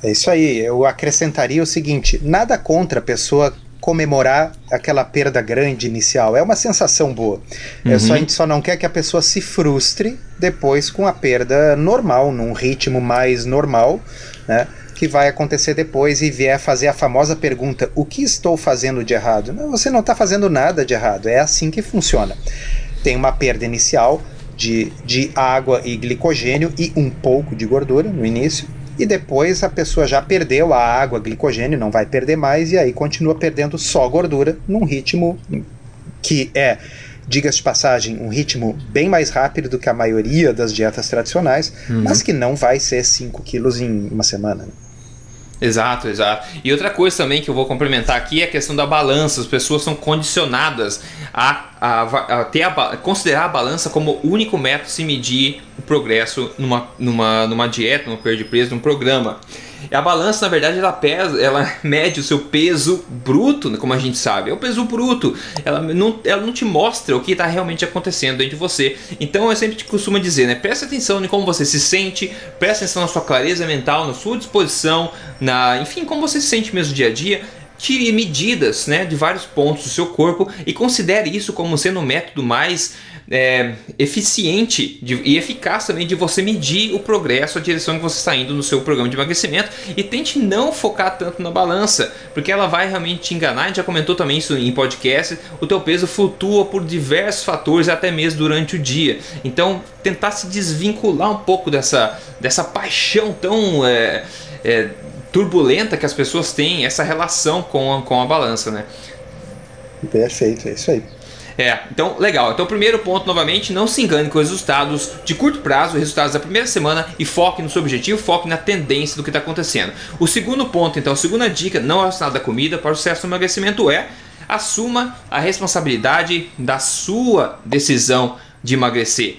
É isso aí. Eu acrescentaria o seguinte: nada contra a pessoa comemorar aquela perda grande inicial. É uma sensação boa. Uhum. É só, a gente só não quer que a pessoa se frustre depois com a perda normal, num ritmo mais normal, né? que vai acontecer depois e vier fazer a famosa pergunta: o que estou fazendo de errado? Não, você não está fazendo nada de errado, é assim que funciona. Tem uma perda inicial de, de água e glicogênio e um pouco de gordura no início, e depois a pessoa já perdeu a água, glicogênio, não vai perder mais, e aí continua perdendo só gordura num ritmo que é diga-se de passagem, um ritmo bem mais rápido do que a maioria das dietas tradicionais, uhum. mas que não vai ser 5 quilos em uma semana. Exato, exato. E outra coisa também que eu vou complementar aqui é a questão da balança. As pessoas são condicionadas a, a, a ter a, considerar a balança como o único método de se medir o progresso numa, numa, numa dieta, numa perda de peso, num programa. A balança, na verdade, ela pesa, ela mede o seu peso bruto, como a gente sabe. É o peso bruto. Ela não, ela não te mostra o que está realmente acontecendo dentro de você. Então eu sempre te costumo dizer, né? Preste atenção em como você se sente, preste atenção na sua clareza mental, na sua disposição, na, enfim, como você se sente mesmo dia a dia tire medidas né, de vários pontos do seu corpo e considere isso como sendo o método mais é, eficiente de, e eficaz também de você medir o progresso, a direção que você está indo no seu programa de emagrecimento e tente não focar tanto na balança, porque ela vai realmente te enganar. A gente já comentou também isso em podcast. O teu peso flutua por diversos fatores, até mesmo durante o dia. Então, tentar se desvincular um pouco dessa, dessa paixão tão é, é, turbulenta que as pessoas têm, essa relação com a, com a balança, né? Perfeito, é isso aí. É, então legal. Então, primeiro ponto, novamente, não se engane com os resultados de curto prazo, resultados da primeira semana e foque no seu objetivo, foque na tendência do que está acontecendo. O segundo ponto, então, a segunda dica, não relacionada à comida para o sucesso do emagrecimento é assuma a responsabilidade da sua decisão de emagrecer.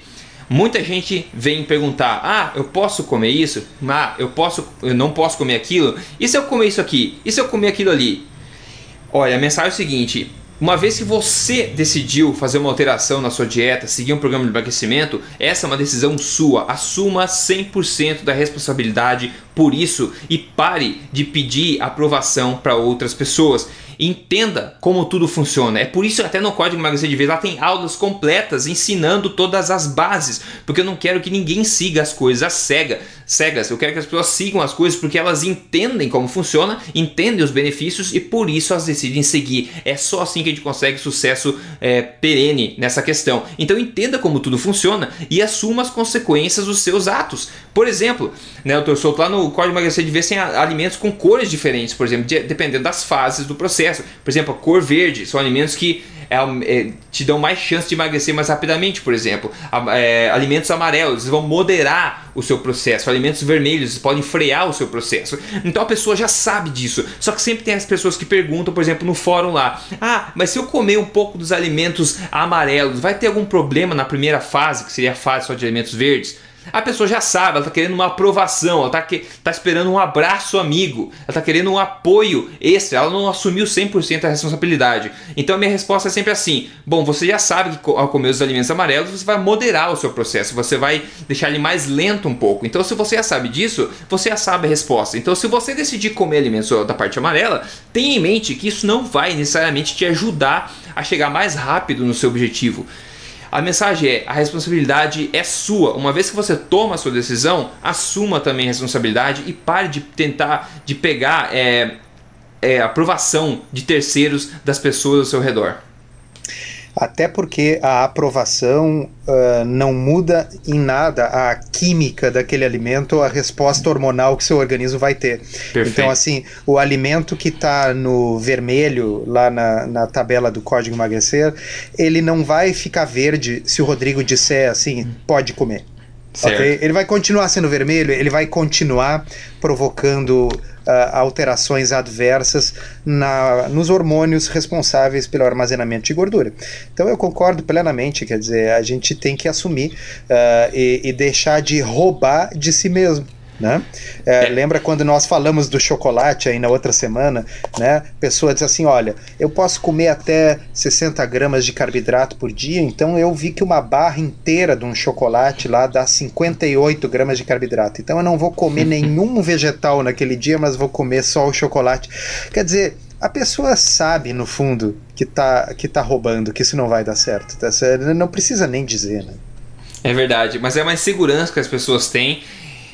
Muita gente vem perguntar: "Ah, eu posso comer isso? Ah, eu posso, eu não posso comer aquilo? E se eu comer isso aqui? E se eu comer aquilo ali?" Olha, a mensagem é o seguinte: uma vez que você decidiu fazer uma alteração na sua dieta, seguir um programa de emagrecimento, essa é uma decisão sua. Assuma 100% da responsabilidade por isso e pare de pedir aprovação para outras pessoas. Entenda como tudo funciona. É por isso que até no Código Emagrecer de Vez lá tem aulas completas ensinando todas as bases, porque eu não quero que ninguém siga as coisas cega, cegas. Eu quero que as pessoas sigam as coisas porque elas entendem como funciona, entendem os benefícios e por isso elas decidem seguir. É só assim que a gente consegue sucesso é, perene nessa questão. Então entenda como tudo funciona e assuma as consequências dos seus atos. Por exemplo, né, eu estou lá no Código Emagrecer de Vez tem alimentos com cores diferentes, por exemplo, de, dependendo das fases do processo. Por exemplo, a cor verde são alimentos que é, é, te dão mais chance de emagrecer mais rapidamente, por exemplo. É, alimentos amarelos vão moderar o seu processo. Alimentos vermelhos podem frear o seu processo. Então a pessoa já sabe disso. Só que sempre tem as pessoas que perguntam, por exemplo, no fórum lá: Ah, mas se eu comer um pouco dos alimentos amarelos, vai ter algum problema na primeira fase, que seria a fase só de alimentos verdes? A pessoa já sabe, ela está querendo uma aprovação, ela está tá esperando um abraço amigo, ela está querendo um apoio extra, ela não assumiu 100% a responsabilidade. Então a minha resposta é sempre assim: bom, você já sabe que ao comer os alimentos amarelos você vai moderar o seu processo, você vai deixar ele mais lento um pouco. Então se você já sabe disso, você já sabe a resposta. Então se você decidir comer alimentos da parte amarela, tenha em mente que isso não vai necessariamente te ajudar a chegar mais rápido no seu objetivo. A mensagem é: a responsabilidade é sua. Uma vez que você toma a sua decisão, assuma também a responsabilidade e pare de tentar de pegar é, é, aprovação de terceiros das pessoas ao seu redor. Até porque a aprovação uh, não muda em nada a química daquele alimento ou a resposta hormonal que seu organismo vai ter. Perfeito. Então, assim, o alimento que está no vermelho, lá na, na tabela do código emagrecer, ele não vai ficar verde se o Rodrigo disser assim, pode comer. Okay? Ele vai continuar sendo vermelho, ele vai continuar provocando alterações adversas na, nos hormônios responsáveis pelo armazenamento de gordura. Então eu concordo plenamente, quer dizer, a gente tem que assumir uh, e, e deixar de roubar de si mesmo. Né? É, é. Lembra quando nós falamos do chocolate aí na outra semana? Né? Pessoa diz assim: olha, eu posso comer até 60 gramas de carboidrato por dia, então eu vi que uma barra inteira de um chocolate lá dá 58 gramas de carboidrato. Então eu não vou comer nenhum vegetal naquele dia, mas vou comer só o chocolate. Quer dizer, a pessoa sabe, no fundo, que tá, que tá roubando, que isso não vai dar certo. Tá? Não precisa nem dizer, né? É verdade, mas é uma insegurança que as pessoas têm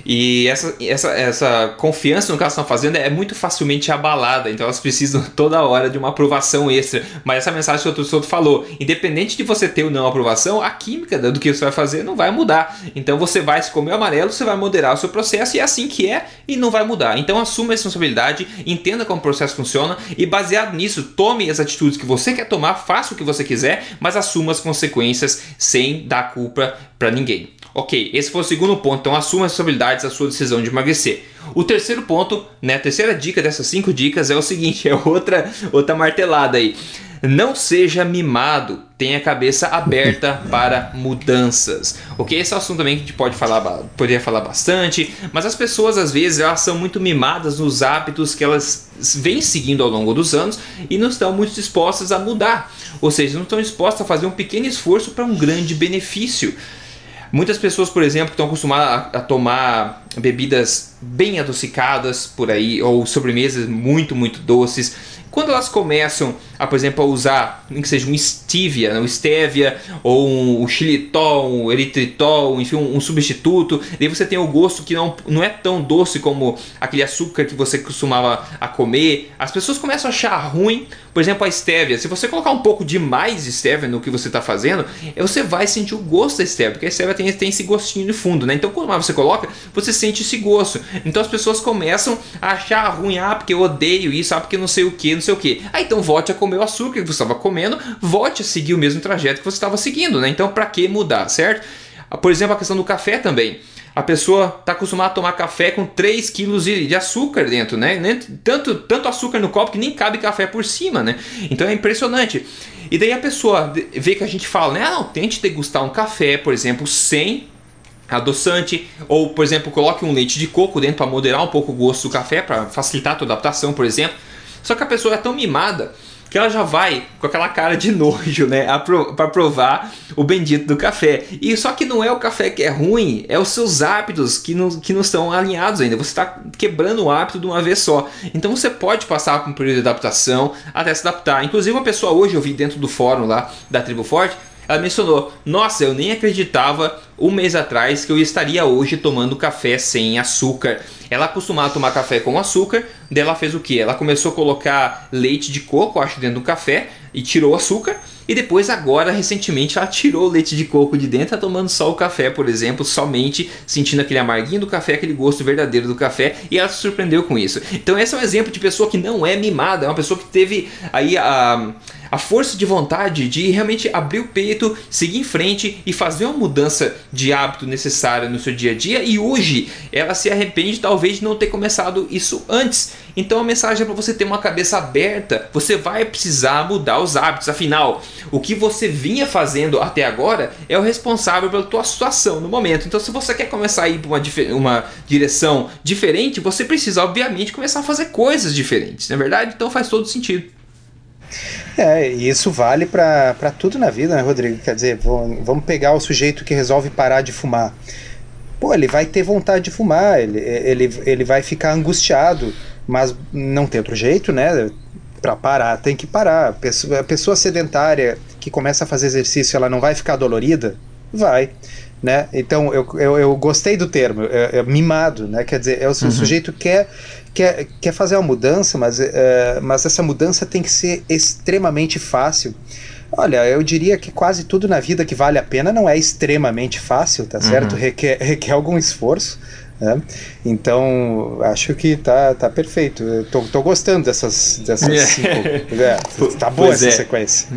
e essa, essa, essa confiança no que elas estão fazendo é muito facilmente abalada, então elas precisam toda hora de uma aprovação extra. Mas essa mensagem que o outro Souto falou, independente de você ter ou não aprovação, a química do que você vai fazer não vai mudar. Então você vai se comer amarelo, você vai moderar o seu processo e é assim que é e não vai mudar. Então assuma a responsabilidade, entenda como o processo funciona e baseado nisso, tome as atitudes que você quer tomar, faça o que você quiser, mas assuma as consequências sem dar culpa para ninguém. Ok, esse foi o segundo ponto, então assuma as responsabilidades da sua decisão de emagrecer. O terceiro ponto, né, a terceira dica dessas cinco dicas é o seguinte, é outra, outra martelada aí. Não seja mimado, tenha a cabeça aberta para mudanças. Ok, esse é um assunto também que a gente pode falar, poderia falar bastante, mas as pessoas às vezes elas são muito mimadas nos hábitos que elas vêm seguindo ao longo dos anos e não estão muito dispostas a mudar. Ou seja, não estão dispostas a fazer um pequeno esforço para um grande benefício. Muitas pessoas, por exemplo, que estão acostumadas a, a, tomar bebidas bem adocicadas por aí, ou sobremesas muito, muito doces, quando elas começam a por exemplo, a usar, nem que seja um stevia, né, um stevia, ou um, um xilitol, um eritritol, enfim, um, um, substituto. E você tem o gosto que não, não é tão doce como aquele açúcar que você costumava a comer. As pessoas começam a achar ruim, por exemplo, a stevia. Se você colocar um pouco de mais stevia no que você está fazendo, você vai sentir o gosto da stevia, porque a stevia tem, tem esse gostinho de fundo, né? Então, quanto mais você coloca, você sente esse gosto. Então, as pessoas começam a achar ruim, ah, porque eu odeio isso, ah, porque não sei o que, não sei o que. Ah, então volte a comer o açúcar que você estava comendo, volte a seguir o mesmo trajeto que você estava seguindo, né? Então, para que mudar, certo? Por exemplo, a questão do café também. A pessoa está acostumada a tomar café com 3 quilos de, de açúcar dentro, né? Tanto, tanto açúcar no copo que nem cabe café por cima, né? Então é impressionante. E daí a pessoa vê que a gente fala, né? Ah, não, tente degustar um café, por exemplo, sem adoçante, ou por exemplo, coloque um leite de coco dentro para moderar um pouco o gosto do café, para facilitar a tua adaptação, por exemplo. Só que a pessoa é tão mimada que ela já vai com aquela cara de nojo, né, para provar o bendito do café. E só que não é o café que é ruim, é os seus hábitos que não, que não estão alinhados ainda. Você está quebrando o hábito de uma vez só. Então você pode passar por um período de adaptação até se adaptar. Inclusive uma pessoa hoje eu vi dentro do fórum lá da Tribo Forte ela mencionou: Nossa, eu nem acreditava um mês atrás que eu estaria hoje tomando café sem açúcar. Ela costumava tomar café com açúcar, daí ela fez o que? Ela começou a colocar leite de coco, acho, dentro do café e tirou o açúcar. E depois, agora, recentemente, ela tirou o leite de coco de dentro, tá tomando só o café, por exemplo, somente sentindo aquele amarguinho do café, aquele gosto verdadeiro do café, e ela se surpreendeu com isso. Então, esse é um exemplo de pessoa que não é mimada, é uma pessoa que teve aí a a força de vontade de realmente abrir o peito, seguir em frente e fazer uma mudança de hábito necessária no seu dia a dia. E hoje ela se arrepende talvez de não ter começado isso antes. Então a mensagem é para você ter uma cabeça aberta. Você vai precisar mudar os hábitos. Afinal, o que você vinha fazendo até agora é o responsável pela tua situação no momento. Então, se você quer começar a ir para uma, uma direção diferente, você precisa, obviamente, começar a fazer coisas diferentes. Não é verdade? Então faz todo sentido. É, e isso vale para tudo na vida, né, Rodrigo? Quer dizer, vamos pegar o sujeito que resolve parar de fumar. Pô, ele vai ter vontade de fumar, ele, ele, ele vai ficar angustiado, mas não tem outro jeito, né? Para parar, tem que parar. Pessoa, a pessoa sedentária que começa a fazer exercício, ela não vai ficar dolorida? Vai. Né? Então eu, eu, eu gostei do termo, é, é mimado, né? Quer dizer, é o, uhum. sujeito quer quer, quer fazer uma mudança, mas, é, mas essa mudança tem que ser extremamente fácil. Olha, eu diria que quase tudo na vida que vale a pena não é extremamente fácil, tá certo? Uhum. Requer, requer algum esforço. Né? Então, acho que tá, tá perfeito. Eu tô, tô gostando dessas, dessas é. cinco. É, tá boa pois essa é. sequência.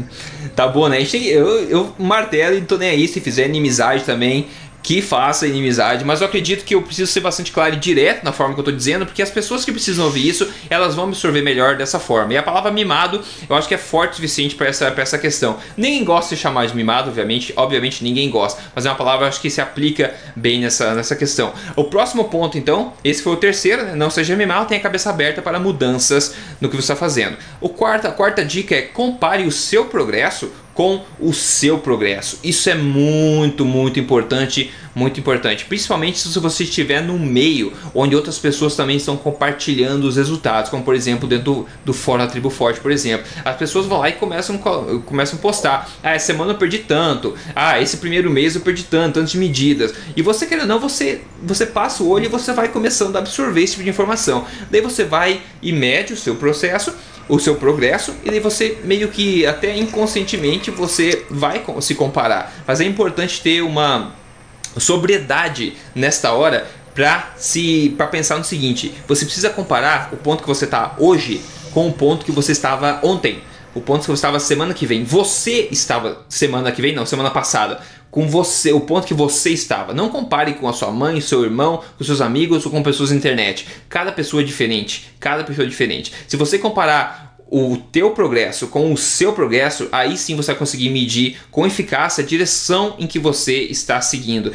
Tá boa, né? Eu, eu martelo e tô nem aí se fizer inimizade também que faça inimizade, mas eu acredito que eu preciso ser bastante claro e direto na forma que eu estou dizendo, porque as pessoas que precisam ouvir isso, elas vão absorver melhor dessa forma. E a palavra mimado, eu acho que é forte o suficiente para essa, essa questão. Ninguém gosta de chamar de mimado, obviamente, obviamente ninguém gosta, mas é uma palavra acho que se aplica bem nessa, nessa questão. O próximo ponto, então, esse foi o terceiro, né? não seja mimado, tenha a cabeça aberta para mudanças no que você está fazendo. O quarta, a quarta dica é compare o seu progresso com o seu progresso. Isso é muito, muito importante, muito importante, principalmente se você estiver no meio onde outras pessoas também estão compartilhando os resultados, como por exemplo dentro do, do fórum da Tribo Forte, por exemplo. As pessoas vão lá e começam, começam a postar: ah, essa semana eu perdi tanto, ah, esse primeiro mês eu perdi tanto, tantas medidas. E você querendo ou não, você, você passa o olho e você vai começando a absorver esse tipo de informação. Daí você vai e mede o seu processo o seu progresso e daí você meio que até inconscientemente você vai se comparar. Mas é importante ter uma sobriedade nesta hora para se para pensar no seguinte: você precisa comparar o ponto que você está hoje com o ponto que você estava ontem. O ponto que você estava semana que vem. Você estava semana que vem, não, semana passada com você, o ponto que você estava. Não compare com a sua mãe, seu irmão, com seus amigos ou com pessoas na internet. Cada pessoa é diferente. Cada pessoa é diferente. Se você comparar o teu progresso com o seu progresso, aí sim você vai conseguir medir com eficácia a direção em que você está seguindo.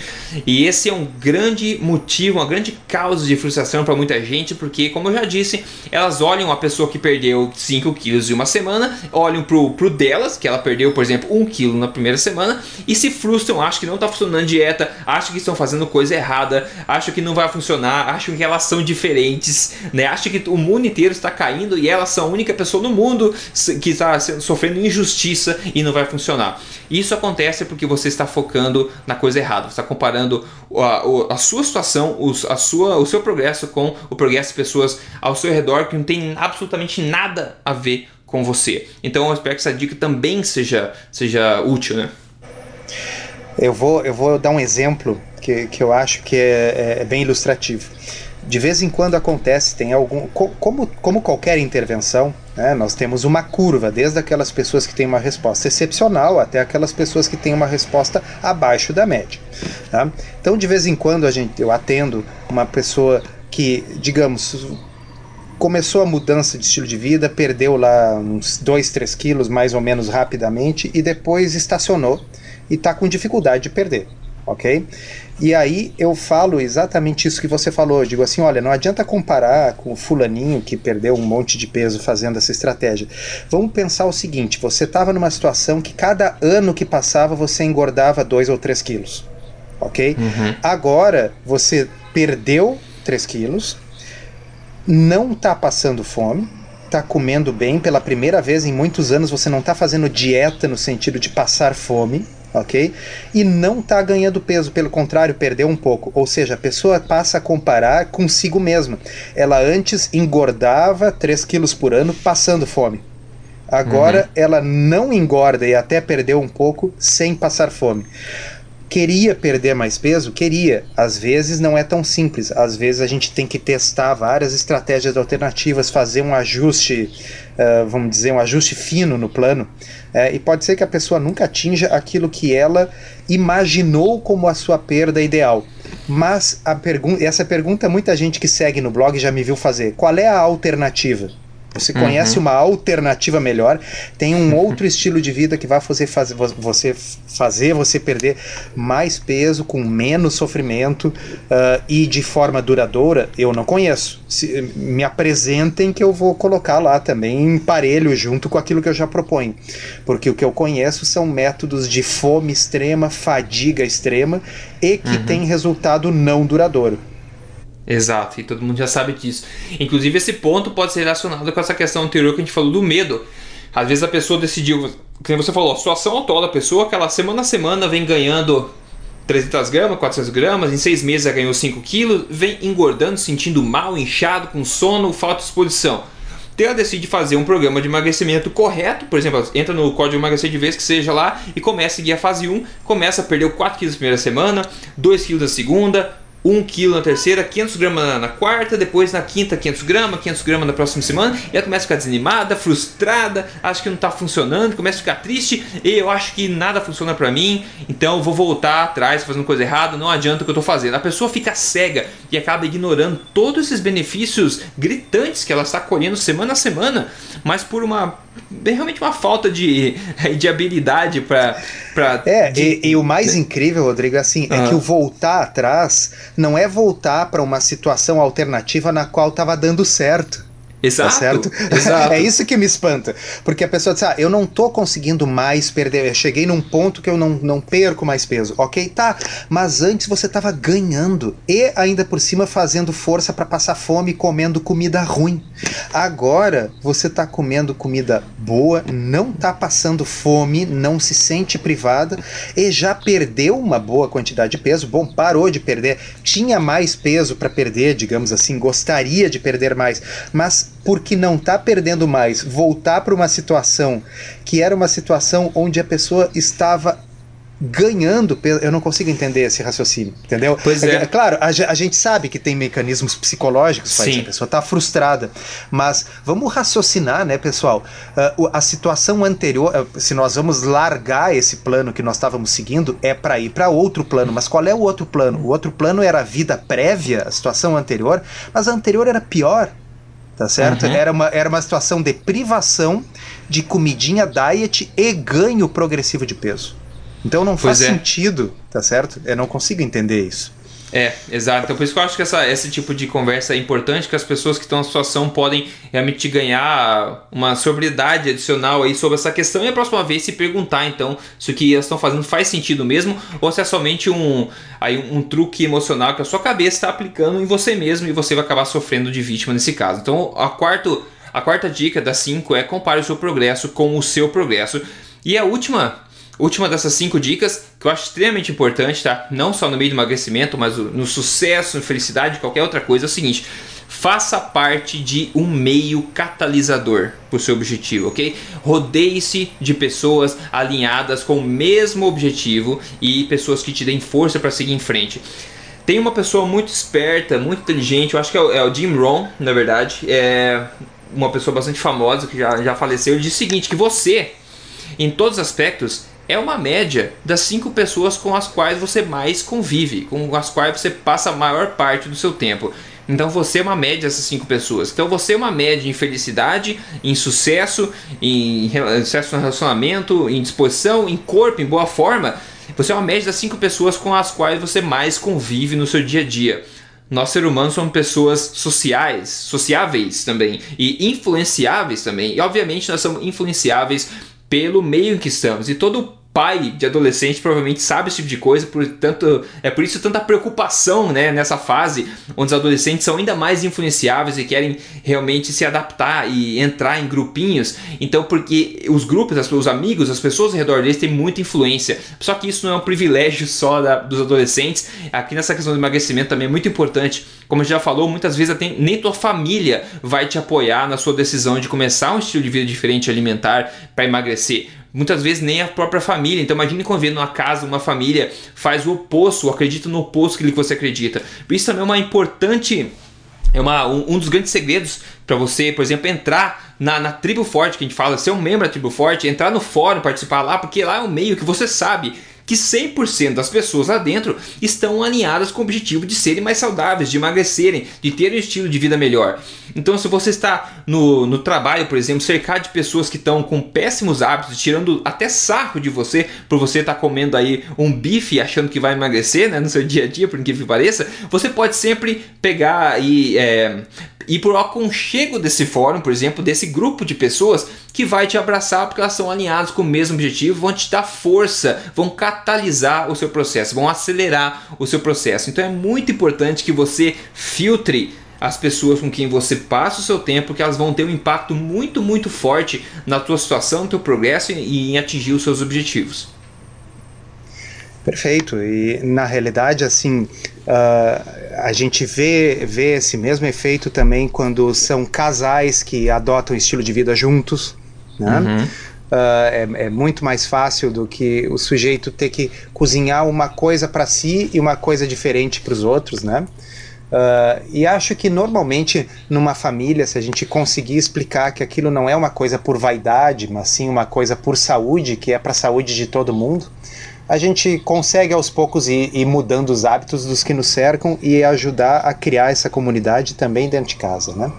E esse é um grande motivo, uma grande causa de frustração para muita gente, porque, como eu já disse, elas olham a pessoa que perdeu 5 quilos em uma semana, olham pro, pro delas, que ela perdeu, por exemplo, 1 quilo na primeira semana, e se frustram, acham que não está funcionando dieta, acham que estão fazendo coisa errada, acham que não vai funcionar, acham que elas são diferentes, né? acham que o mundo inteiro está caindo e elas são a única pessoa no mundo que está sofrendo injustiça e não vai funcionar. Isso acontece porque você está focando na coisa errada. Você está comparando a, a sua situação, a sua, o seu progresso com o progresso de pessoas ao seu redor que não tem absolutamente nada a ver com você. Então eu espero que essa dica também seja, seja útil, né? Eu vou, eu vou dar um exemplo que, que eu acho que é, é, é bem ilustrativo. De vez em quando acontece, tem algum. Como, como qualquer intervenção, né, nós temos uma curva, desde aquelas pessoas que têm uma resposta excepcional até aquelas pessoas que têm uma resposta abaixo da média. Tá? Então, de vez em quando, a gente, eu atendo uma pessoa que, digamos, começou a mudança de estilo de vida, perdeu lá uns 2, 3 quilos mais ou menos rapidamente e depois estacionou e está com dificuldade de perder, ok? E aí eu falo exatamente isso que você falou. Eu digo assim: olha, não adianta comparar com o fulaninho que perdeu um monte de peso fazendo essa estratégia. Vamos pensar o seguinte: você estava numa situação que cada ano que passava você engordava 2 ou 3 quilos, ok? Uhum. Agora você perdeu 3 quilos, não está passando fome, está comendo bem pela primeira vez em muitos anos. Você não está fazendo dieta no sentido de passar fome ok? E não está ganhando peso, pelo contrário, perdeu um pouco. Ou seja, a pessoa passa a comparar consigo mesma. Ela antes engordava 3 quilos por ano passando fome. Agora uhum. ela não engorda e até perdeu um pouco sem passar fome. Queria perder mais peso? Queria. Às vezes não é tão simples. Às vezes a gente tem que testar várias estratégias alternativas, fazer um ajuste, uh, vamos dizer, um ajuste fino no plano. Uh, e pode ser que a pessoa nunca atinja aquilo que ela imaginou como a sua perda ideal. Mas a pergun essa pergunta muita gente que segue no blog já me viu fazer. Qual é a alternativa? Você conhece uhum. uma alternativa melhor, tem um outro estilo de vida que vai fazer, fazer você fazer você perder mais peso com menos sofrimento uh, e de forma duradoura. Eu não conheço. Se, me apresentem que eu vou colocar lá também em parelho junto com aquilo que eu já proponho, porque o que eu conheço são métodos de fome extrema, fadiga extrema e que uhum. tem resultado não duradouro. Exato, e todo mundo já sabe disso. Inclusive, esse ponto pode ser relacionado com essa questão anterior que a gente falou do medo. Às vezes a pessoa decidiu, como você falou, a situação atual da pessoa, que ela semana a semana vem ganhando 300 gramas, 400 gramas, em seis meses ela ganhou 5 quilos, vem engordando, sentindo mal, inchado, com sono, falta de exposição. Então ela decide fazer um programa de emagrecimento correto, por exemplo, entra no código emagrecer de vez que seja lá e começa a seguir a fase 1, começa a perder 4 quilos na primeira semana, 2 quilos na segunda, 1 kg na terceira, 500 gramas na, quarta, depois na quinta 500 gramas, 500 gramas na próxima semana, e ela começa a ficar desanimada, frustrada, acha que não está funcionando, começa a ficar triste, e eu acho que nada funciona para mim, então vou voltar atrás fazendo coisa errada, não adianta o que eu estou fazendo. A pessoa fica cega e acaba ignorando todos esses benefícios gritantes que ela está colhendo semana a semana, mas por uma realmente uma falta de, de habilidade para. É, de... e, e, o mais incrível, Rodrigo, assim, uhum. é que o voltar atrás não é voltar para uma situação alternativa na qual estava dando certo. Exato. Tá certo? Exato. é isso que me espanta. Porque a pessoa diz, ah, eu não tô conseguindo mais perder. Eu cheguei num ponto que eu não, não perco mais peso. Ok, tá. Mas antes você tava ganhando. E ainda por cima fazendo força para passar fome comendo comida ruim. Agora você tá comendo comida boa, não tá passando fome, não se sente privada e já perdeu uma boa quantidade de peso. Bom, parou de perder. Tinha mais peso para perder, digamos assim, gostaria de perder mais. Mas porque não está perdendo mais, voltar para uma situação que era uma situação onde a pessoa estava ganhando eu não consigo entender esse raciocínio, entendeu? Pois é. é claro, a, a, gente sabe que tem mecanismos psicológicos para isso, a pessoa está frustrada, mas vamos raciocinar, né, pessoal? Uh, a situação anterior, uh, se nós vamos largar esse plano que nós estávamos seguindo, é para ir para outro plano, mas qual é o outro plano? O outro plano era a vida prévia, a situação anterior, mas a anterior era pior, tá certo? Uhum. Era, uma, era uma situação de privação de comidinha diet e ganho progressivo de peso. Então não faz é. sentido, tá certo? Eu não consigo entender isso. É, exato. Então por isso que eu acho que essa, esse tipo de conversa é importante, que as pessoas que estão na situação podem realmente ganhar uma sobriedade adicional aí sobre essa questão e a próxima vez se perguntar então se o que elas estão fazendo faz sentido mesmo ou se é somente um, aí, um truque emocional que a sua cabeça está aplicando em você mesmo e você vai acabar sofrendo de vítima nesse caso. Então a quarto A quarta dica das cinco é compare o seu progresso com o seu progresso. E a última última dessas cinco dicas, que eu acho extremamente importante, tá? Não só no meio do emagrecimento, mas no sucesso, na felicidade, qualquer outra coisa, é o seguinte: faça parte de um meio catalisador para o seu objetivo, ok? Rodeie-se de pessoas alinhadas com o mesmo objetivo e pessoas que te deem força para seguir em frente. Tem uma pessoa muito esperta, muito inteligente, eu acho que é o, é o Jim Rohn, na verdade, é uma pessoa bastante famosa que já, já faleceu. Ele diz o seguinte: que você, em todos os aspectos, é uma média das cinco pessoas com as quais você mais convive, com as quais você passa a maior parte do seu tempo. Então você é uma média dessas cinco pessoas. Então você é uma média em felicidade, em sucesso, em sucesso no relacionamento, em disposição, em corpo, em boa forma. Você é uma média das cinco pessoas com as quais você mais convive no seu dia a dia. Nós, seres humanos, somos pessoas sociais, sociáveis também, e influenciáveis também. E, obviamente, nós somos influenciáveis pelo meio em que estamos. E todo pai de adolescente provavelmente sabe esse tipo de coisa, portanto, é por isso tanta preocupação né, nessa fase onde os adolescentes são ainda mais influenciáveis e querem realmente se adaptar e entrar em grupinhos. Então, porque os grupos, os amigos, as pessoas ao redor deles têm muita influência. Só que isso não é um privilégio só da, dos adolescentes. Aqui nessa questão do emagrecimento também é muito importante. Como a gente já falou, muitas vezes até nem tua família vai te apoiar na sua decisão de começar um estilo de vida diferente alimentar para emagrecer muitas vezes nem a própria família. Então imagine conviver numa casa, uma família faz o oposto, acredita no oposto que você acredita. Isso também é uma importante é uma, um, um dos grandes segredos para você, por exemplo, entrar na, na, tribo forte que a gente fala, ser um membro da tribo forte, entrar no fórum, participar lá, porque lá é um meio que você sabe que 100% das pessoas lá dentro estão alinhadas com o objetivo de serem mais saudáveis, de emagrecerem, de terem um estilo de vida melhor. Então, se você está no, no trabalho, por exemplo, cercado de pessoas que estão com péssimos hábitos, tirando até sarro de você por você estar tá comendo aí um bife achando que vai emagrecer né, no seu dia a dia, por que pareça, você pode sempre pegar e é, e por aconchego desse fórum, por exemplo, desse grupo de pessoas que vai te abraçar porque elas são alinhadas com o mesmo objetivo, vão te dar força, vão catalisar o seu processo, vão acelerar o seu processo. Então é muito importante que você filtre as pessoas com quem você passa o seu tempo, porque elas vão ter um impacto muito, muito forte na tua situação, no teu progresso e em atingir os seus objetivos. Perfeito. E na realidade, assim, uh, a gente vê, vê esse mesmo efeito também quando são casais que adotam estilo de vida juntos, né? Uhum. Uh, é, é, muito mais fácil do que o sujeito ter que cozinhar uma coisa para si e uma coisa diferente para os outros, né? Uh, e acho que normalmente numa família, se a gente conseguir explicar que aquilo não é uma coisa por vaidade, mas sim uma coisa por saúde, que é para a saúde de todo mundo, a gente consegue aos poucos ir, ir, mudando os hábitos dos que nos cercam e ajudar a criar essa comunidade também dentro de casa, né?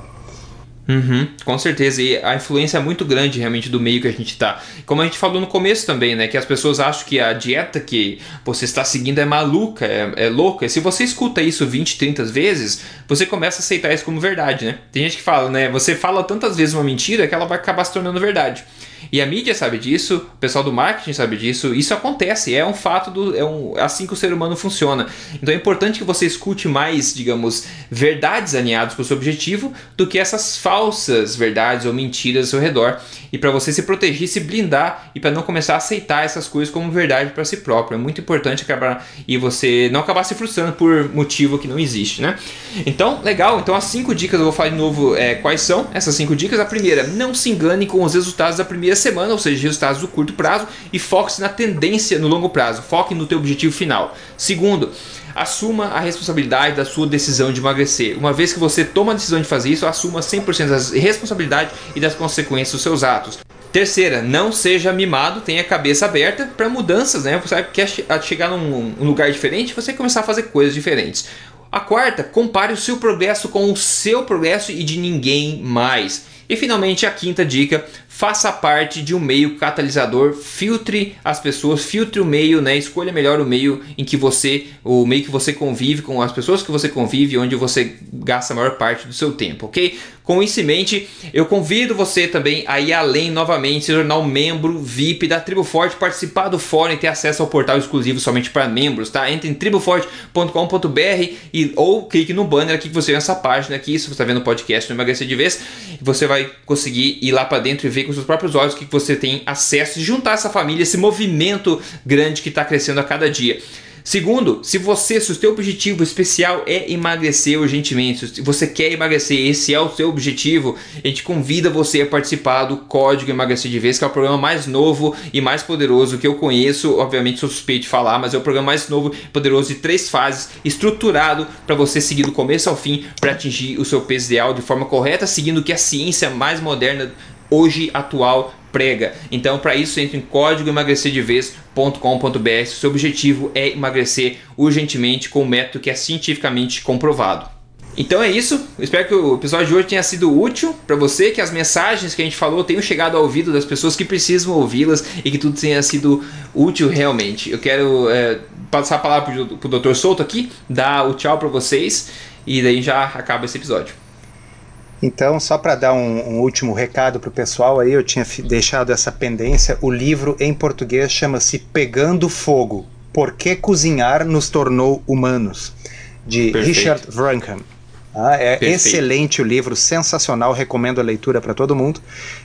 Uhum, com certeza, e a influência é muito grande realmente do meio que a gente está. Como a gente falou no começo também, né? Que as pessoas acham que a dieta que você está seguindo é maluca, é, é louca. E se você escuta isso 20, 30 vezes, você começa a aceitar isso como verdade, né? Tem gente que fala, né? Você fala tantas vezes uma mentira que ela vai acabar se tornando verdade. E a mídia sabe disso, o pessoal do marketing sabe disso, isso acontece, é um fato do. É um, assim que o ser humano funciona. Então é importante que você escute mais, digamos, verdades alinhadas com o seu objetivo do que essas falsas verdades ou mentiras ao seu redor. E para você se proteger, se blindar e para não começar a aceitar essas coisas como verdade para si próprio. É muito importante acabar e você não acabar se frustrando por motivo que não existe, né? Então, legal. Então as cinco dicas eu vou falar de novo é, quais são essas cinco dicas. A primeira, não se engane com os resultados da primeira semana, ou seja, resultados do curto prazo, e foque-se na tendência no longo prazo. Foque no teu objetivo final. Segundo, assuma a responsabilidade da sua decisão de emagrecer. Uma vez que você toma a decisão de fazer isso, assuma 100% da responsabilidade e das consequências dos seus atos. Terceira, não seja mimado, tenha a cabeça aberta para mudanças, né? Você quer chegar num lugar diferente, você começar a fazer coisas diferentes. A quarta, compare o seu progresso com o seu progresso e de ninguém mais. E finalmente a quinta dica, faça parte de um meio catalisador, filtre as pessoas, filtre o meio, né? Escolha melhor o meio em que você, o meio que você convive com as pessoas que você convive, onde você gasta a maior parte do seu tempo, ok? Com isso em mente, eu convido você também a ir além novamente, se tornar um membro VIP da Tribo Forte, participar do fórum e ter acesso ao portal exclusivo somente para membros, tá? Entre em triboforte.com.br e ou clique no banner aqui que você vê nessa página aqui, se você está vendo o podcast no Emagrecer de Vez, você vai conseguir ir lá para dentro e ver com seus próprios olhos o que você tem acesso e juntar essa família, esse movimento grande que está crescendo a cada dia. Segundo, se você, se o seu objetivo especial é emagrecer urgentemente, se você quer emagrecer, esse é o seu objetivo, a gente convida você a participar do Código Emagrecer de Vez, que é o programa mais novo e mais poderoso que eu conheço. Obviamente sou suspeito de falar, mas é o programa mais novo e poderoso de três fases, estruturado para você seguir do começo ao fim para atingir o seu peso ideal de forma correta, seguindo o que a ciência mais moderna hoje atual prega. Então, para isso, entre em código emagrecerdevez.com.br. Seu objetivo é emagrecer urgentemente com um método que é cientificamente comprovado. Então é isso. Espero que o episódio de hoje tenha sido útil para você, que as mensagens que a gente falou tenham chegado ao ouvido das pessoas que precisam ouvi-las e que tudo tenha sido útil realmente. Eu quero é, passar a palavra para o Dr. Souto aqui, dar o tchau para vocês e daí já acaba esse episódio. Então, só para dar um, um, último recado para o pessoal, aí eu tinha deixado essa pendência. O livro em português chama-se Pegando Fogo: Por que cozinhar nos tornou humanos, de Perfeito. Richard Wrangham. Ah, é Perfeito. excelente o livro, sensacional, recomendo a leitura para todo mundo.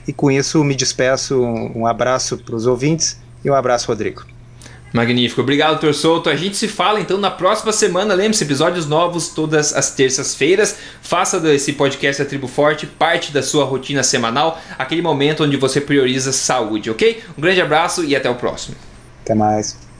E com isso me despeço, um abraço para os ouvintes e um abraço, Rodrigo. Magnífico. Obrigado, Dr. Souto. A gente se fala então na próxima semana. Lembre-se, episódios novos todas as terças-feiras. Faça desse podcast da Tribo Forte parte da sua rotina semanal, aquele momento onde você prioriza saúde, ok? Um grande abraço e até o próximo. Até mais.